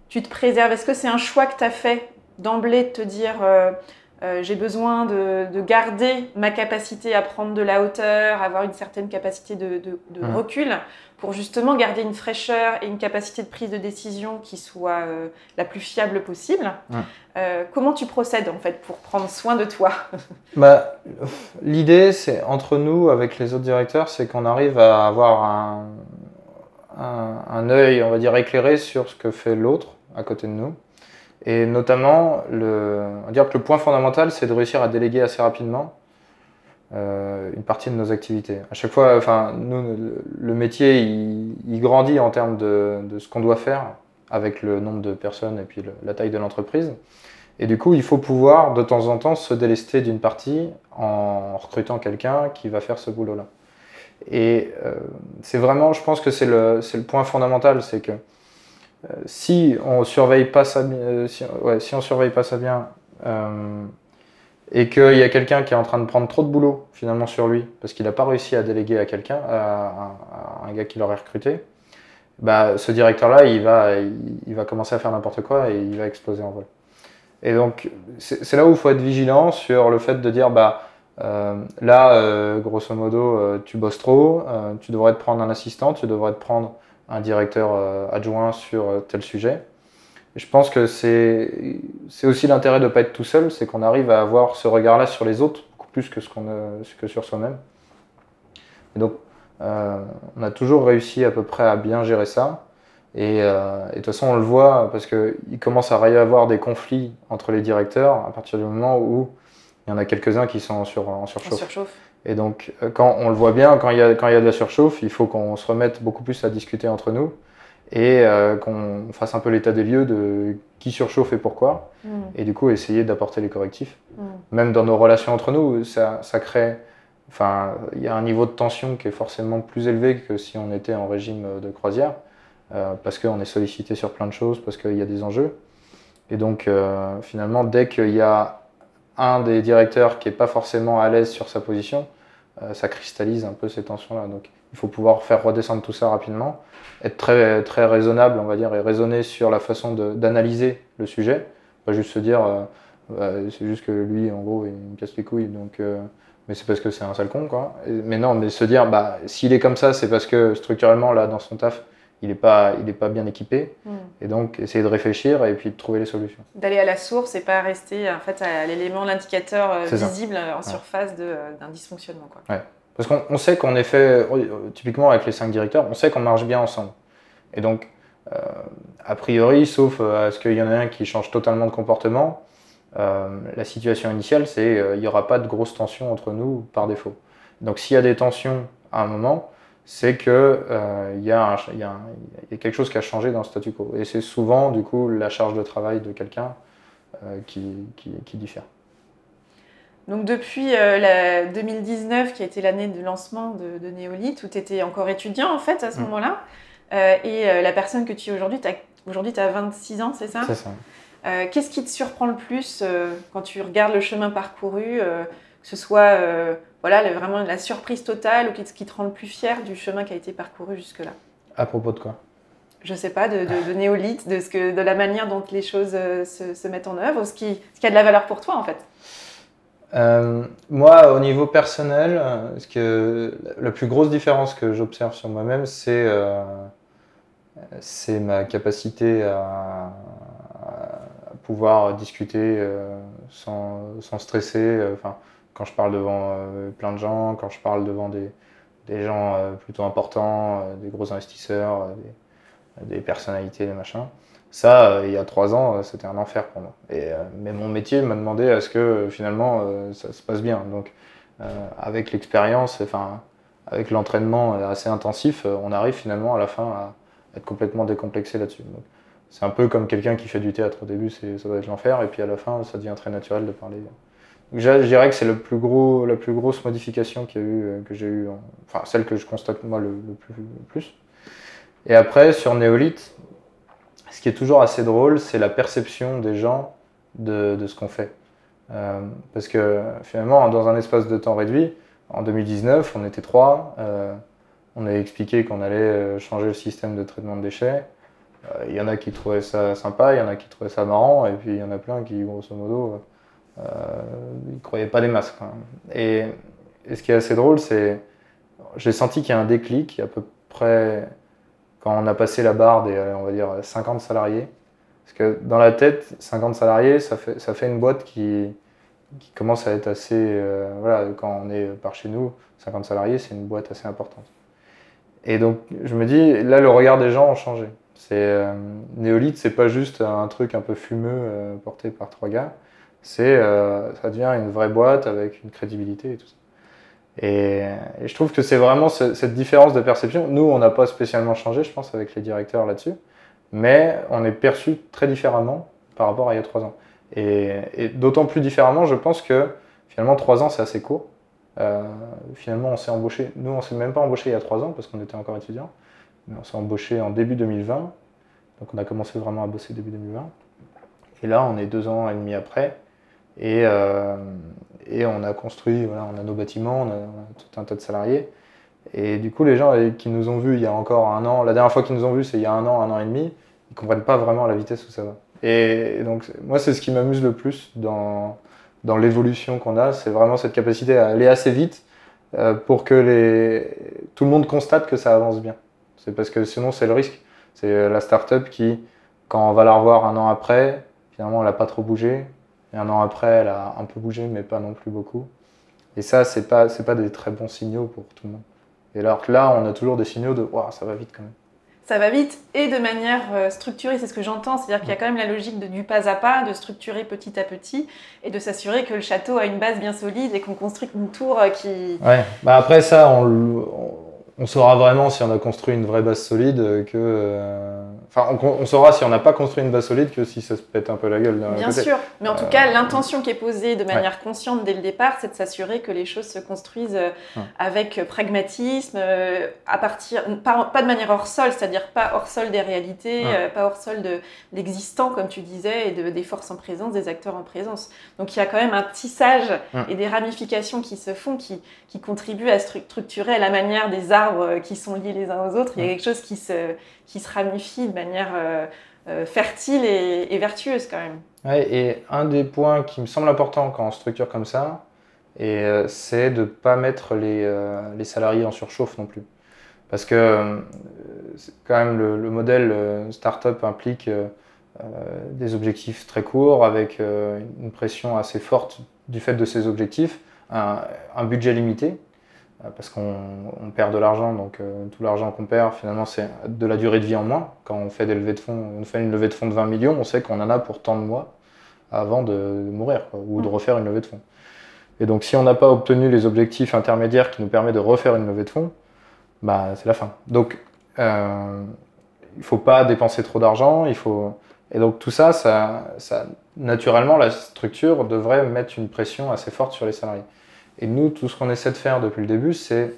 tu te préserves? Est-ce que c'est un choix que tu as fait d'emblée de te dire euh, euh, j'ai besoin de, de garder ma capacité à prendre de la hauteur, avoir une certaine capacité de, de- de recul pour justement garder une fraîcheur et une capacité de prise de décision qui soit euh, la plus fiable possible. Euh, comment tu procèdes en fait pour prendre soin de toi? Bah, L'idée, c'est entre nous, avec les autres directeurs, c'est qu'on arrive à avoir un, un, un œil, on va dire, éclairé sur ce que fait l'autre à côté de nous. Et notamment, on va dire que le point fondamental, c'est de réussir à déléguer assez rapidement euh, une partie de nos activités. À chaque fois, enfin, le, métier, il, grandit en termes de, ce qu'on doit faire avec le nombre de personnes et puis la taille de l'entreprise. Et du coup, il faut pouvoir de temps en temps se délester d'une partie en recrutant quelqu'un qui va faire ce boulot-là. Et c'est vraiment, je pense que c'est le, le, point fondamental, c'est que si on surveille pas ça, ouais, si on surveille pas ça bien, et qu'il y a quelqu'un qui est en train de prendre trop de boulot finalement sur lui parce qu'il n'a pas réussi à déléguer à quelqu'un, à, un gars qui l'aurait recruté, bah, ce directeur-là, il va, il, va commencer à faire n'importe quoi et il va exploser en vol. Et donc, c'est là où il faut être vigilant sur le fait de dire, bah, euh, là, euh, grosso modo, euh, tu bosses trop, tu devrais te prendre un assistant, tu devrais te prendre un directeur adjoint sur tel sujet je pense que c'est aussi l'intérêt de ne pas être tout seul, c'est qu'on arrive à avoir ce regard-là sur les autres, beaucoup plus que, ce qu'on que sur soi-même. Et donc, euh, on a toujours réussi à peu près à bien gérer ça. Euh, et, de toute façon, on le voit parce qu'il commence à y avoir des conflits entre les directeurs à partir du moment où il y en a quelques-uns qui sont sur, en surchauffe. Et donc, euh, quand on le voit bien, quand il y a, quand il y a de la surchauffe, il faut qu'on se remette beaucoup plus à discuter entre nous et euh, qu'on fasse un peu l'état des lieux de qui surchauffe et pourquoi, mm. et du coup essayer d'apporter les correctifs. Mm. Même dans nos relations entre nous, ça, ça crée, enfin, il y a un niveau de tension qui est forcément plus élevé que si on était en régime de croisière, euh, parce qu'on est sollicité sur plein de choses, parce qu'il y a des enjeux. Et donc euh, finalement, dès qu'il y a un des directeurs qui n'est pas forcément à l'aise sur sa position, ça cristallise un peu ces tensions-là. Donc il faut pouvoir faire redescendre tout ça rapidement, être très, très raisonnable, on va dire, et raisonner sur la façon d'analyser le sujet. Pas juste se dire, euh, bah, c'est juste que lui, en gros, il me casse les couilles, donc, euh, mais c'est parce que c'est un sale con, quoi. mais non, mais se dire, bah, s'il est comme ça, c'est parce que structurellement, là, dans son taf, il n'est pas, il pas bien équipé. Hmm. Et donc, essayer de réfléchir et puis de trouver les solutions. D'aller à la source et pas rester en fait, à l'élément, l'indicateur euh, visible en surface d'un dysfonctionnement. Quoi. Ouais. Parce qu'on sait qu'en effet, typiquement avec les cinq directeurs, on sait qu'on marche bien ensemble. Et donc, euh, a priori, sauf euh, à ce qu'il y en ait un qui change totalement de comportement, euh, la situation initiale, c'est qu'il n'y aura pas de grosse tension entre nous par défaut. Donc s'il y a des tensions à un moment, c'est qu'il il y, a quelque chose qui a changé dans le statu quo. Et c'est souvent, du coup, la charge de travail de quelqu'un qui, qui diffère. Donc depuis euh, la 2019, qui a été l'année de lancement de, de Néolith, où tu étais encore étudiant en fait à ce mm. moment-là, euh, et euh, la personne que tu es aujourd'hui, aujourd'hui tu as 26 ans, c'est ça? C'est ça. Qu'est-ce qui te surprend le plus quand tu regardes le chemin parcouru, que ce soit voilà, vraiment la surprise totale ou ce qui te rend le plus fier du chemin qui a été parcouru jusque-là À propos de quoi? Je sais pas, de, de, néolithe, de, ce que, de la manière dont les choses se, se, mettent en œuvre, ce qui, ce qui a de la valeur pour toi en fait. Euh, moi, au niveau personnel, ce que, la plus grosse différence que j'observe sur moi-même, c'est euh, c'est ma capacité à, pouvoir discuter euh, sans, sans, stresser. Enfin, quand je parle devant plein de gens, quand je parle devant des, gens plutôt importants, des gros investisseurs, des, personnalités, des machins. Ça, euh, il y a trois ans, euh, c'était un enfer pour moi. Et, euh, mais mon métier m'a demandé à ce que finalement ça se passe bien. Donc, avec l'expérience, enfin, avec l'entraînement assez intensif, on arrive finalement à la fin à être complètement décomplexé là-dessus. C'est un peu comme quelqu'un qui fait du théâtre. Au début, ça doit être l'enfer, et puis à la fin, ça devient très naturel de parler. Donc, je, dirais que c'est le plus gros, la plus grosse modification y a eu, que j'ai eu, enfin celle que je constate moi le, plus, Et après, sur Néolith, ce qui est toujours assez drôle, c'est la perception des gens de, ce qu'on fait. Euh, parce que finalement, dans un espace de temps réduit, en 2019, on était trois. Euh, on a expliqué qu'on allait euh, changer le système de traitement de déchets. Il y en a qui trouvaient ça sympa, il y en a qui trouvaient ça marrant, et puis il y en a plein qui, grosso modo, euh, ils croyaient pas des masques. Et, et, ce qui est assez drôle, c'est j'ai senti qu'il y a un déclic à peu près quand on a passé la barre des, on va dire, 50 salariés. Parce que dans la tête, 50 salariés, ça fait, ça fait une boîte qui, commence à être assez. Euh, voilà, quand on est par chez nous, 50 salariés, c'est une boîte assez importante. Et donc, je me dis, là, le regard des gens a changé. C'est euh, Néolith, c'est pas juste un truc un peu fumeux euh, porté par trois gars. C'est, ça devient une vraie boîte avec une crédibilité et tout ça. Et, je trouve que c'est vraiment cette différence de perception. Nous, on n'a pas spécialement changé, je pense, avec les directeurs là-dessus, mais on est perçu très différemment par rapport à il y a trois ans. Et, d'autant plus différemment, je pense que finalement, trois ans, c'est assez court. finalement, on s'est embauché. Nous, on s'est même pas embauché il y a trois ans parce qu'on était encore étudiants. Mais on s'est embauché en début 2020. Donc on a commencé vraiment à bosser début 2020. Et là, on est deux ans et demi après. Et, et on a construit, on a nos bâtiments, on a, tout un tas de salariés. Et du coup, les gens qui nous ont vus il y a encore un an, la dernière fois qu'ils nous ont vus, c'est il y a un an, un an et demi, ils comprennent pas vraiment la vitesse où ça va. Et, donc, moi, c'est ce qui m'amuse le plus dans, l'évolution qu'on a, c'est vraiment cette capacité à aller assez vite euh, pour que tout le monde constate que ça avance bien. C'est parce que sinon, c'est le risque. C'est la start-up qui, quand on va la revoir un an après, finalement, elle n'a pas trop bougé. Et un an après, elle a un peu bougé, mais pas non plus beaucoup. Et ça, c'est pas, c'est pas des très bons signaux pour tout le monde. Et alors que là, on a toujours des signaux de ça va vite quand même. Ça va vite et de manière euh, structurée, c'est ce que j'entends. C'est-à-dire qu'il y a quand même la logique de, du pas à pas, de structurer petit à petit et de s'assurer que le château a une base bien solide et qu'on construit une tour euh, qui. Ouais, bah après ça, on, on saura vraiment si on a construit une vraie base solide que. Euh, enfin, on, saura si on n'a pas construit une base solide que si ça se pète un peu la gueule. Bien sûr, mais en tout cas, l'intention qui est posée de manière consciente dès le départ, c'est de s'assurer que les choses se construisent euh, avec pragmatisme, euh, à partir, pas, de manière hors sol, c'est-à-dire pas hors sol des réalités, pas hors sol de l'existant, comme tu disais, et de, des forces en présence, des acteurs en présence. Donc il y a quand même un tissage et des ramifications qui se font qui, qui contribuent à structurer la manière des arts euh, qui sont liés les uns aux autres. Il y a quelque chose qui se, qui se ramifie de manière euh, euh, fertile et, vertueuse quand même. Ouais, et un des points qui me semble important quand on structure comme ça, c'est de ne pas mettre les, les, salariés en surchauffe non plus. Parce que quand même le, modèle startup implique des objectifs très courts avec une pression assez forte du fait de ces objectifs, un budget limité. Euh, parce qu'on perd de l'argent, donc euh, tout l'argent qu'on perd, finalement, c'est de la durée de vie en moins. Quand on fait des levées de fonds, on fait une levée de fonds de 20 millions, on sait qu'on en a pour tant de mois avant de, mourir ou de refaire une levée de fonds. Et donc, si on n'a pas obtenu les objectifs intermédiaires qui nous permettent de refaire une levée de fonds, bah, c'est la fin. Donc, euh, il ne faut pas dépenser trop d'argent, il faut... Et donc tout ça, ça, ça, naturellement, la structure devrait mettre une pression assez forte sur les salariés. Et nous, tout ce qu'on essaie de faire depuis le début, c'est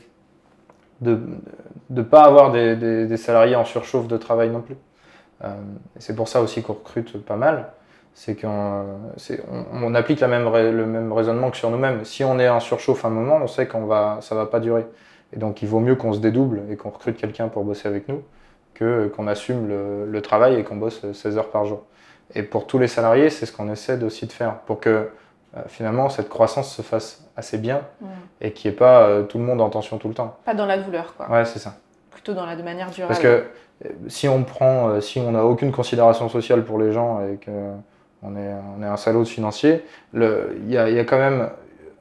de ne pas avoir des, salariés en surchauffe de travail non plus. Euh, c'est pour ça aussi qu'on recrute pas mal. C'est qu'on on, applique le même raisonnement que sur nous-mêmes. Si on est en surchauffe un moment, on sait qu'on va, ça va pas durer. Et donc il vaut mieux qu'on se dédouble et qu'on recrute quelqu'un pour bosser avec nous que qu'on assume le, le, travail et qu'on bosse 16 heures par jour. Et pour tous les salariés, c'est ce qu'on essaie aussi de faire pour que finalement cette croissance se fasse assez bien mm. et qu'il n'y ait pas euh, tout le monde en tension tout le temps. Pas dans la douleur, quoi. Ouais, c'est ça. Plutôt dans la de manière durable. Parce que euh, si on prend, si on n'a aucune considération sociale pour les gens et qu'on est, on est un salaud de financier, il y a, y a, quand même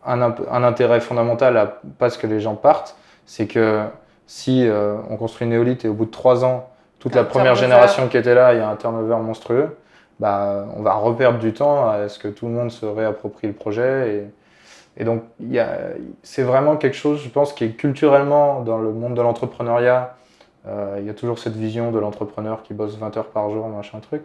un, un, intérêt fondamental à pas ce que les gens partent, c'est que si on construit une néolithe et au bout de trois ans, toute la première génération qui était là, il y a un turnover monstrueux, bah, on va reperdre du temps à ce que tout le monde se réapproprie le projet. Et, donc, c'est vraiment quelque chose, je pense, qui est culturellement dans le monde de l'entrepreneuriat. Euh, il y a toujours cette vision de l'entrepreneur qui bosse 20 heures par jour, machin truc.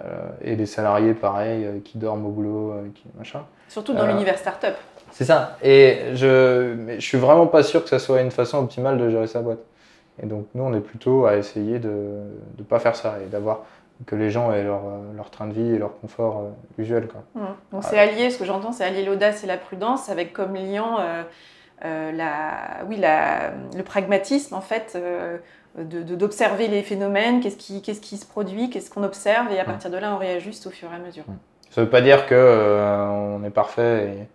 Euh, et des salariés, pareil, euh, qui dorment au boulot, qui, machin. Surtout dans l'univers startup. C'est ça. Et je, mais je suis vraiment pas sûr que ça soit une façon optimale de gérer sa boîte. Et donc, nous, on est plutôt à essayer de ne pas faire ça et d'avoir que les gens aient leur, euh, leur, train de vie et leur confort euh, usuel. Quoi. Mmh. Donc c'est allié, ce que j'entends, c'est allier l'audace et la prudence avec comme liant euh, la, oui, la, le pragmatisme en fait. d'observer les phénomènes, qu'est-ce qui, qu'est-ce qui se produit, qu'est-ce qu'on observe, et à mmh. partir de là, on réajuste au fur et à mesure. Mmh. Ça ne veut pas dire qu'on on est parfait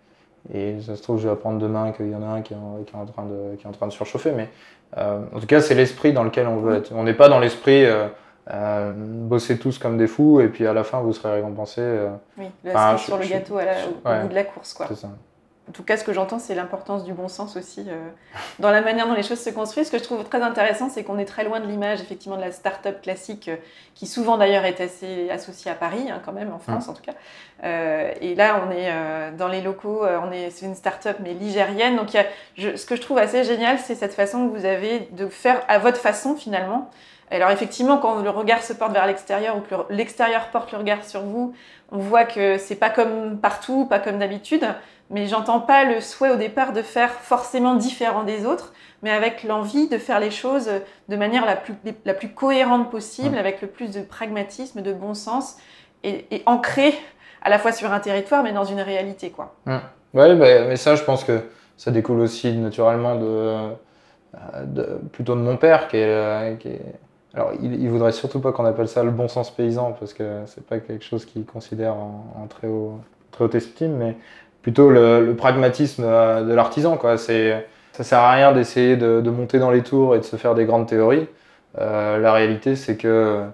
et, et, ça se trouve, je vais apprendre demain qu'il y en a un qui est, en, train, de, qui est en train de surchauffer, mais en tout cas, c'est l'esprit dans lequel on veut être. On n'est pas dans l'esprit euh, bossez tous comme des fous et puis à la fin vous serez récompensés. Euh. Oui, la sur le gâteau au, bout de la course. Quoi. En tout cas, ce que j'entends, c'est l'importance du bon sens aussi euh, dans la manière dont les choses se construisent. Ce que je trouve très intéressant, c'est qu'on est très loin de l'image effectivement de la start-up classique, qui souvent d'ailleurs est assez associée à Paris, hein, quand même, en France en tout cas. et là, on est dans les locaux, on est, c'est une start-up mais ligérienne. Donc, ce que je trouve assez génial, c'est cette façon que vous avez de faire à votre façon finalement Alors effectivement, quand le regard se porte vers l'extérieur ou que l'extérieur porte le regard sur vous, on voit que c'est pas comme partout, pas comme d'habitude, mais j'entends pas le souhait au départ de faire forcément différent des autres, mais avec l'envie de faire les choses de manière la plus, la plus cohérente possible, avec le plus de pragmatisme, de bon sens, et, et ancré à la fois sur un territoire, mais dans une réalité. Quoi. Oui, bah, mais ça, je pense que ça découle aussi naturellement de, de plutôt de mon père, qui est, qui est alors, il, voudrait surtout pas qu'on appelle ça le bon sens paysan, parce que c'est pas quelque chose qu'il considère en, très, haut, très haute estime, mais plutôt le, pragmatisme euh, de l'artisan. Quoi. C'est, ça sert à rien d'essayer de, monter dans les tours et de se faire des grandes théories. Euh, la réalité, c'est que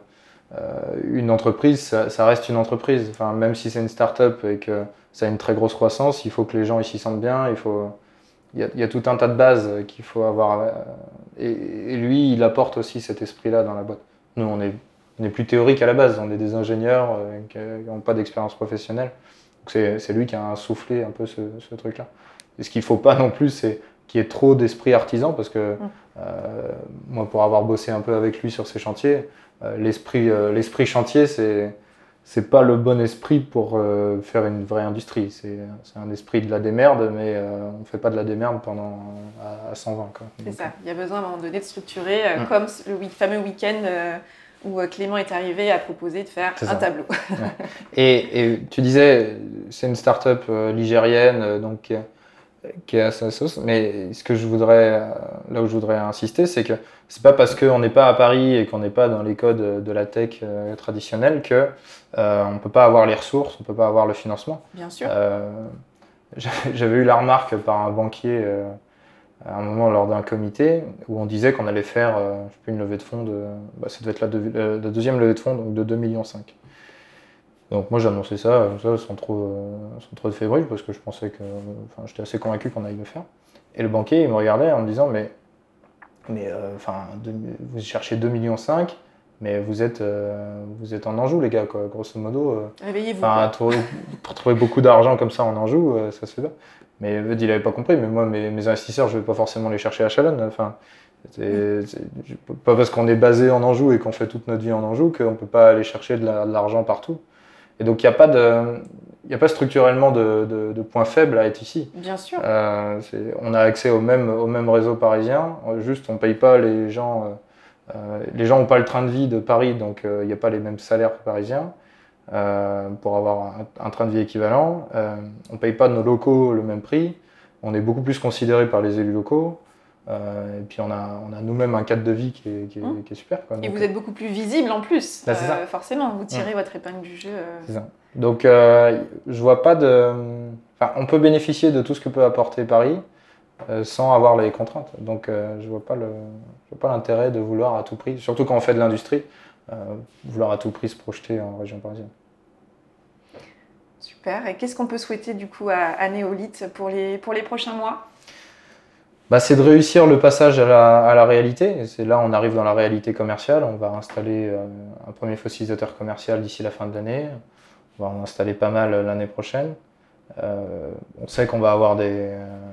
euh, une entreprise, ça, reste une entreprise. Enfin, même si c'est une start-up et que ça a une très grosse croissance, il faut que les gens s'y sentent bien. Il faut, il y, a, tout un tas de bases qu'il faut avoir. Et, lui, il apporte aussi cet esprit-là dans la boîte. Nous, on est, on est plus théorique à la base. On est des ingénieurs qui n'ont pas d'expérience professionnelle. C'est lui qui a soufflé un peu ce, ce truc-là. Et ce qu'il ne faut pas non plus, c'est qu'il y ait trop d'esprit artisan, parce que mm. euh, moi, pour avoir bossé un peu avec lui sur ces chantiers, euh, l'esprit euh, l'esprit chantier, c'est c'est pas le bon esprit pour faire une vraie industrie. C'est un esprit de la démerde, mais on ne fait pas de la démerde pendant à, 120. C'est ça. Il y a besoin à un moment donné de structurer, mm. comme le fameux week-end où euh, Clément est arrivé à proposer de faire un tableau. et, tu disais, c'est une start-up euh, ligérienne, euh, donc qui est à sa sauce. Mais ce que je voudrais, là où je voudrais insister, c'est que c'est pas parce qu'on n'est pas à Paris et qu'on n'est pas dans les codes de la tech traditionnelle que on peut pas avoir les ressources, on peut pas avoir le financement. Bien sûr. [LAUGHS] J'avais eu la remarque par un banquier à un moment lors d'un comité où on disait qu'on allait faire euh, je sais plus, une levée de fonds de. Bah, ça devait être la, la, deuxième levée de fonds, donc de 2,5 millions. Donc moi j'ai annoncé ça, ça sans, trop, euh, sans trop de fébrile parce que je pensais que. Enfin, j'étais assez convaincu qu'on allait le faire. Et le banquier il me regardait en me disant Mais, mais euh, vous cherchez 2,5 millions, mais vous êtes, vous êtes en Anjou, les gars, quoi, grosso modo. Réveillez-vous. Pour trouver beaucoup d'argent comme ça en Anjou, ça se fait pas. Mais il n'avait pas compris, mais moi, mes, investisseurs, je ne vais pas forcément les chercher à Chalon. Enfin, c'est, pas parce qu'on est basé en Anjou et qu'on fait toute notre vie en Anjou qu'on ne peut pas aller chercher de, l'argent partout. Et donc, il n'y a, pas de, a pas structurellement de, de, points faibles à être ici. Bien sûr. Euh, on a accès au même, au même réseau parisien, juste on ne paye pas les gens. Euh, euh, les gens n'ont pas le train de vie de Paris, donc il n'y a pas les mêmes salaires parisiens. Euh, pour avoir un, train de vie équivalent. Euh, on ne paye pas nos locaux le même prix. On est beaucoup plus considéré par les élus locaux. Euh, et puis on a, on a nous-mêmes un cadre de vie qui est, qui est, mmh. super. Quoi. et vous êtes beaucoup plus visible en plus. Bah, forcément, vous tirez mmh. votre épingle du jeu. C'est ça. Donc je vois pas de. Enfin, on peut bénéficier de tout ce que peut apporter Paris sans avoir les contraintes. Donc je vois pas le, je vois pas l'intérêt de vouloir à tout prix, surtout quand on fait de l'industrie. Euh, vouloir à tout prix se projeter en région parisienne. Super. Et qu'est-ce qu'on peut souhaiter du coup à, Néolith pour les, pour les prochains mois? Bah, C'est de réussir le passage à la, réalité. C'est là on arrive dans la réalité commerciale. On va installer euh, un premier fossilisateur commercial d'ici la fin de l'année. On va en installer pas mal l'année prochaine. Euh, on sait qu'on va avoir des,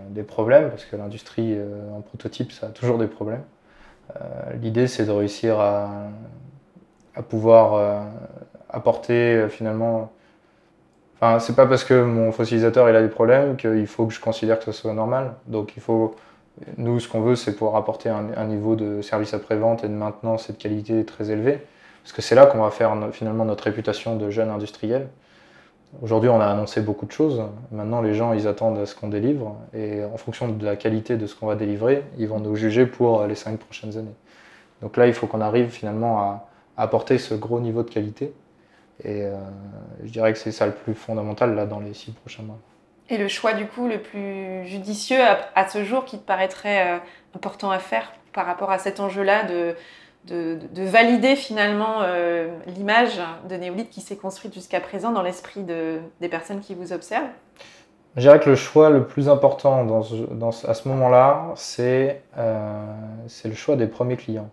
des, problèmes parce que l'industrie en prototype, ça a toujours des problèmes. L'idée, c'est de réussir à pouvoir euh, apporter euh, finalement. Enfin, c'est pas parce que mon fossilisateur il a des problèmes qu'il faut que je considère que ce soit normal. Donc il faut. Nous, ce qu'on veut, c'est pouvoir apporter un, niveau de service après-vente et de maintenance et de qualité très élevé. Parce que c'est là qu'on va faire finalement notre réputation de jeune industriel. Aujourd'hui, on a annoncé beaucoup de choses. Maintenant, les gens, ils attendent à ce qu'on délivre. Et en fonction de la qualité de ce qu'on va délivrer, ils vont nous juger pour les cinq prochaines années. Donc là, il faut qu'on arrive finalement à, apporter ce gros niveau de qualité. Et euh, je dirais que c'est ça le plus fondamental là dans les six prochains mois. Et le choix du coup le plus judicieux à, ce jour qui te paraîtrait euh, important à faire par rapport à cet enjeu-là de, de, de, valider finalement euh, l'image de Néolith qui s'est construite jusqu'à présent dans l'esprit de, des personnes qui vous observent? Je dirais que le choix le plus important à ce moment-là, c'est c'est le choix des premiers clients.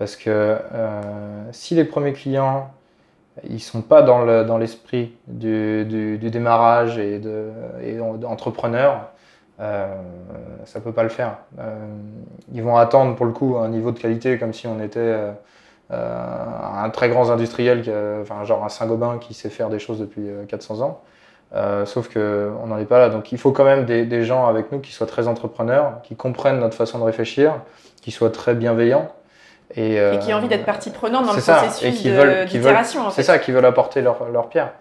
Parce que euh, si les premiers clients ils sont pas dans l'esprit du, du, démarrage et, de, et d'entrepreneur, euh, ça peut pas le faire. Euh, ils vont attendre pour le coup un niveau de qualité comme si on était un très grand industriel, enfin, genre un Saint-Gobain qui sait faire des choses depuis 400 ans. sauf qu'on n'en est pas là. Donc il faut quand même des, gens avec nous qui soient très entrepreneurs, qui comprennent notre façon de réfléchir, qui soient très bienveillants. Et, et qui aient envie d'être partie prenante dans le processus d'itération. C'est ça, qui veulent apporter leur, leur pierre.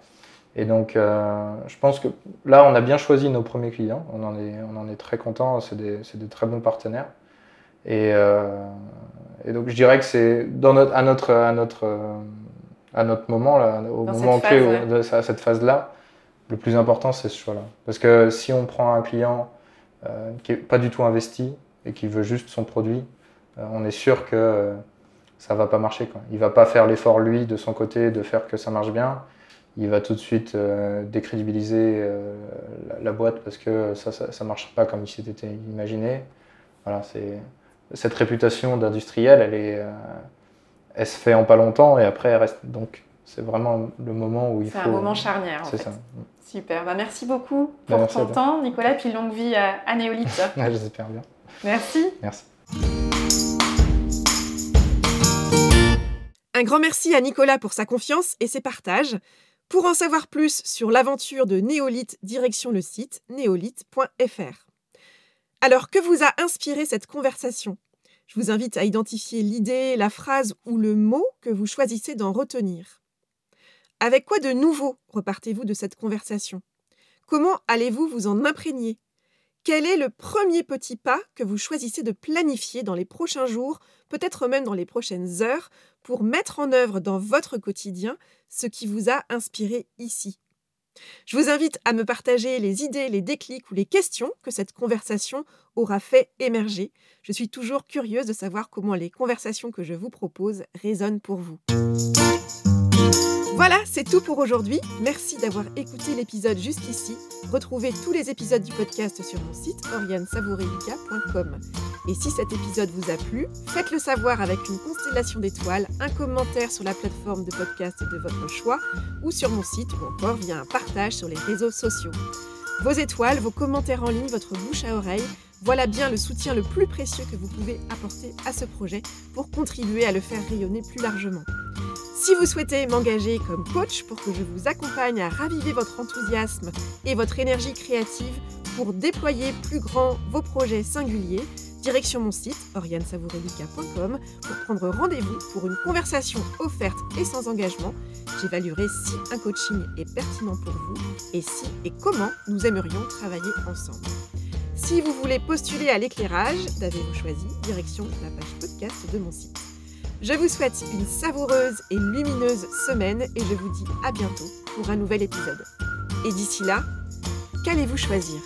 Et donc, euh, je pense que là, on a bien choisi nos premiers clients. On en est, on en est très content. C'est des, des, très bons partenaires. Et, euh, et, donc, je dirais que c'est notre, à notre, à notre, à notre moment, là, au moment clé de cette phase-là, le plus important, c'est ce choix-là. Parce que si on prend un client euh, qui n'est pas du tout investi et qui veut juste son produit, euh, on est sûr que euh, ça va pas marcher. Quoi. Il va pas faire l'effort lui de son côté de faire que ça marche bien il va tout de suite euh, décrédibiliser euh, la, boîte parce que ça ne marche pas comme il s'était imaginé. Voilà, cette réputation d'industriel, elle, est, euh, elle se fait en pas longtemps et après elle reste. Donc c'est vraiment le moment où il faut. C'est un moment charnière. C'est ça. Super. Bah, merci beaucoup bah, pour ton temps, Nicolas, puis longue vie à, à Néolith. [LAUGHS] J'espère bien. Merci. Merci. Un grand merci à Nicolas pour sa confiance et ses partages. Pour en savoir plus sur l'aventure de Néolith, direction le site néolith.fr. Alors, que vous a inspiré cette conversation? Je vous invite à identifier l'idée, la phrase ou le mot que vous choisissez d'en retenir. Avec quoi de nouveau repartez-vous de cette conversation? Comment allez-vous vous en imprégner? Quel est le premier petit pas que vous choisissez de planifier dans les prochains jours, peut-être même dans les prochaines heures, pour mettre en œuvre dans votre quotidien ce qui vous a inspiré ici? Je vous invite à me partager les idées, les déclics ou les questions que cette conversation aura fait émerger. Je suis toujours curieuse de savoir comment les conversations que je vous propose résonnent pour vous. Voilà, c'est tout pour aujourd'hui. Merci d'avoir écouté l'épisode jusqu'ici. Retrouvez tous les épisodes du podcast sur mon site oriansavourelica.com. Et si cet épisode vous a plu, faites-le savoir avec une constellation d'étoiles, un commentaire sur la plateforme de podcast de votre choix ou sur mon site ou encore via un partage sur les réseaux sociaux. Vos étoiles, vos commentaires en ligne, votre bouche à oreille, voilà bien le soutien le plus précieux que vous pouvez apporter à ce projet pour contribuer à le faire rayonner plus largement. Si vous souhaitez m'engager comme coach pour que je vous accompagne à raviver votre enthousiasme et votre énergie créative pour déployer plus grand vos projets singuliers, direction mon site oriansavourelica.com pour prendre rendez-vous pour une conversation offerte et sans engagement. J'évaluerai si un coaching est pertinent pour vous et si et comment nous aimerions travailler ensemble. Si vous voulez postuler à l'éclairage, d'avez-vous choisi direction la page podcast de mon site. Je vous souhaite une savoureuse et lumineuse semaine et je vous dis à bientôt pour un nouvel épisode. Et d'ici là, qu'allez-vous choisir?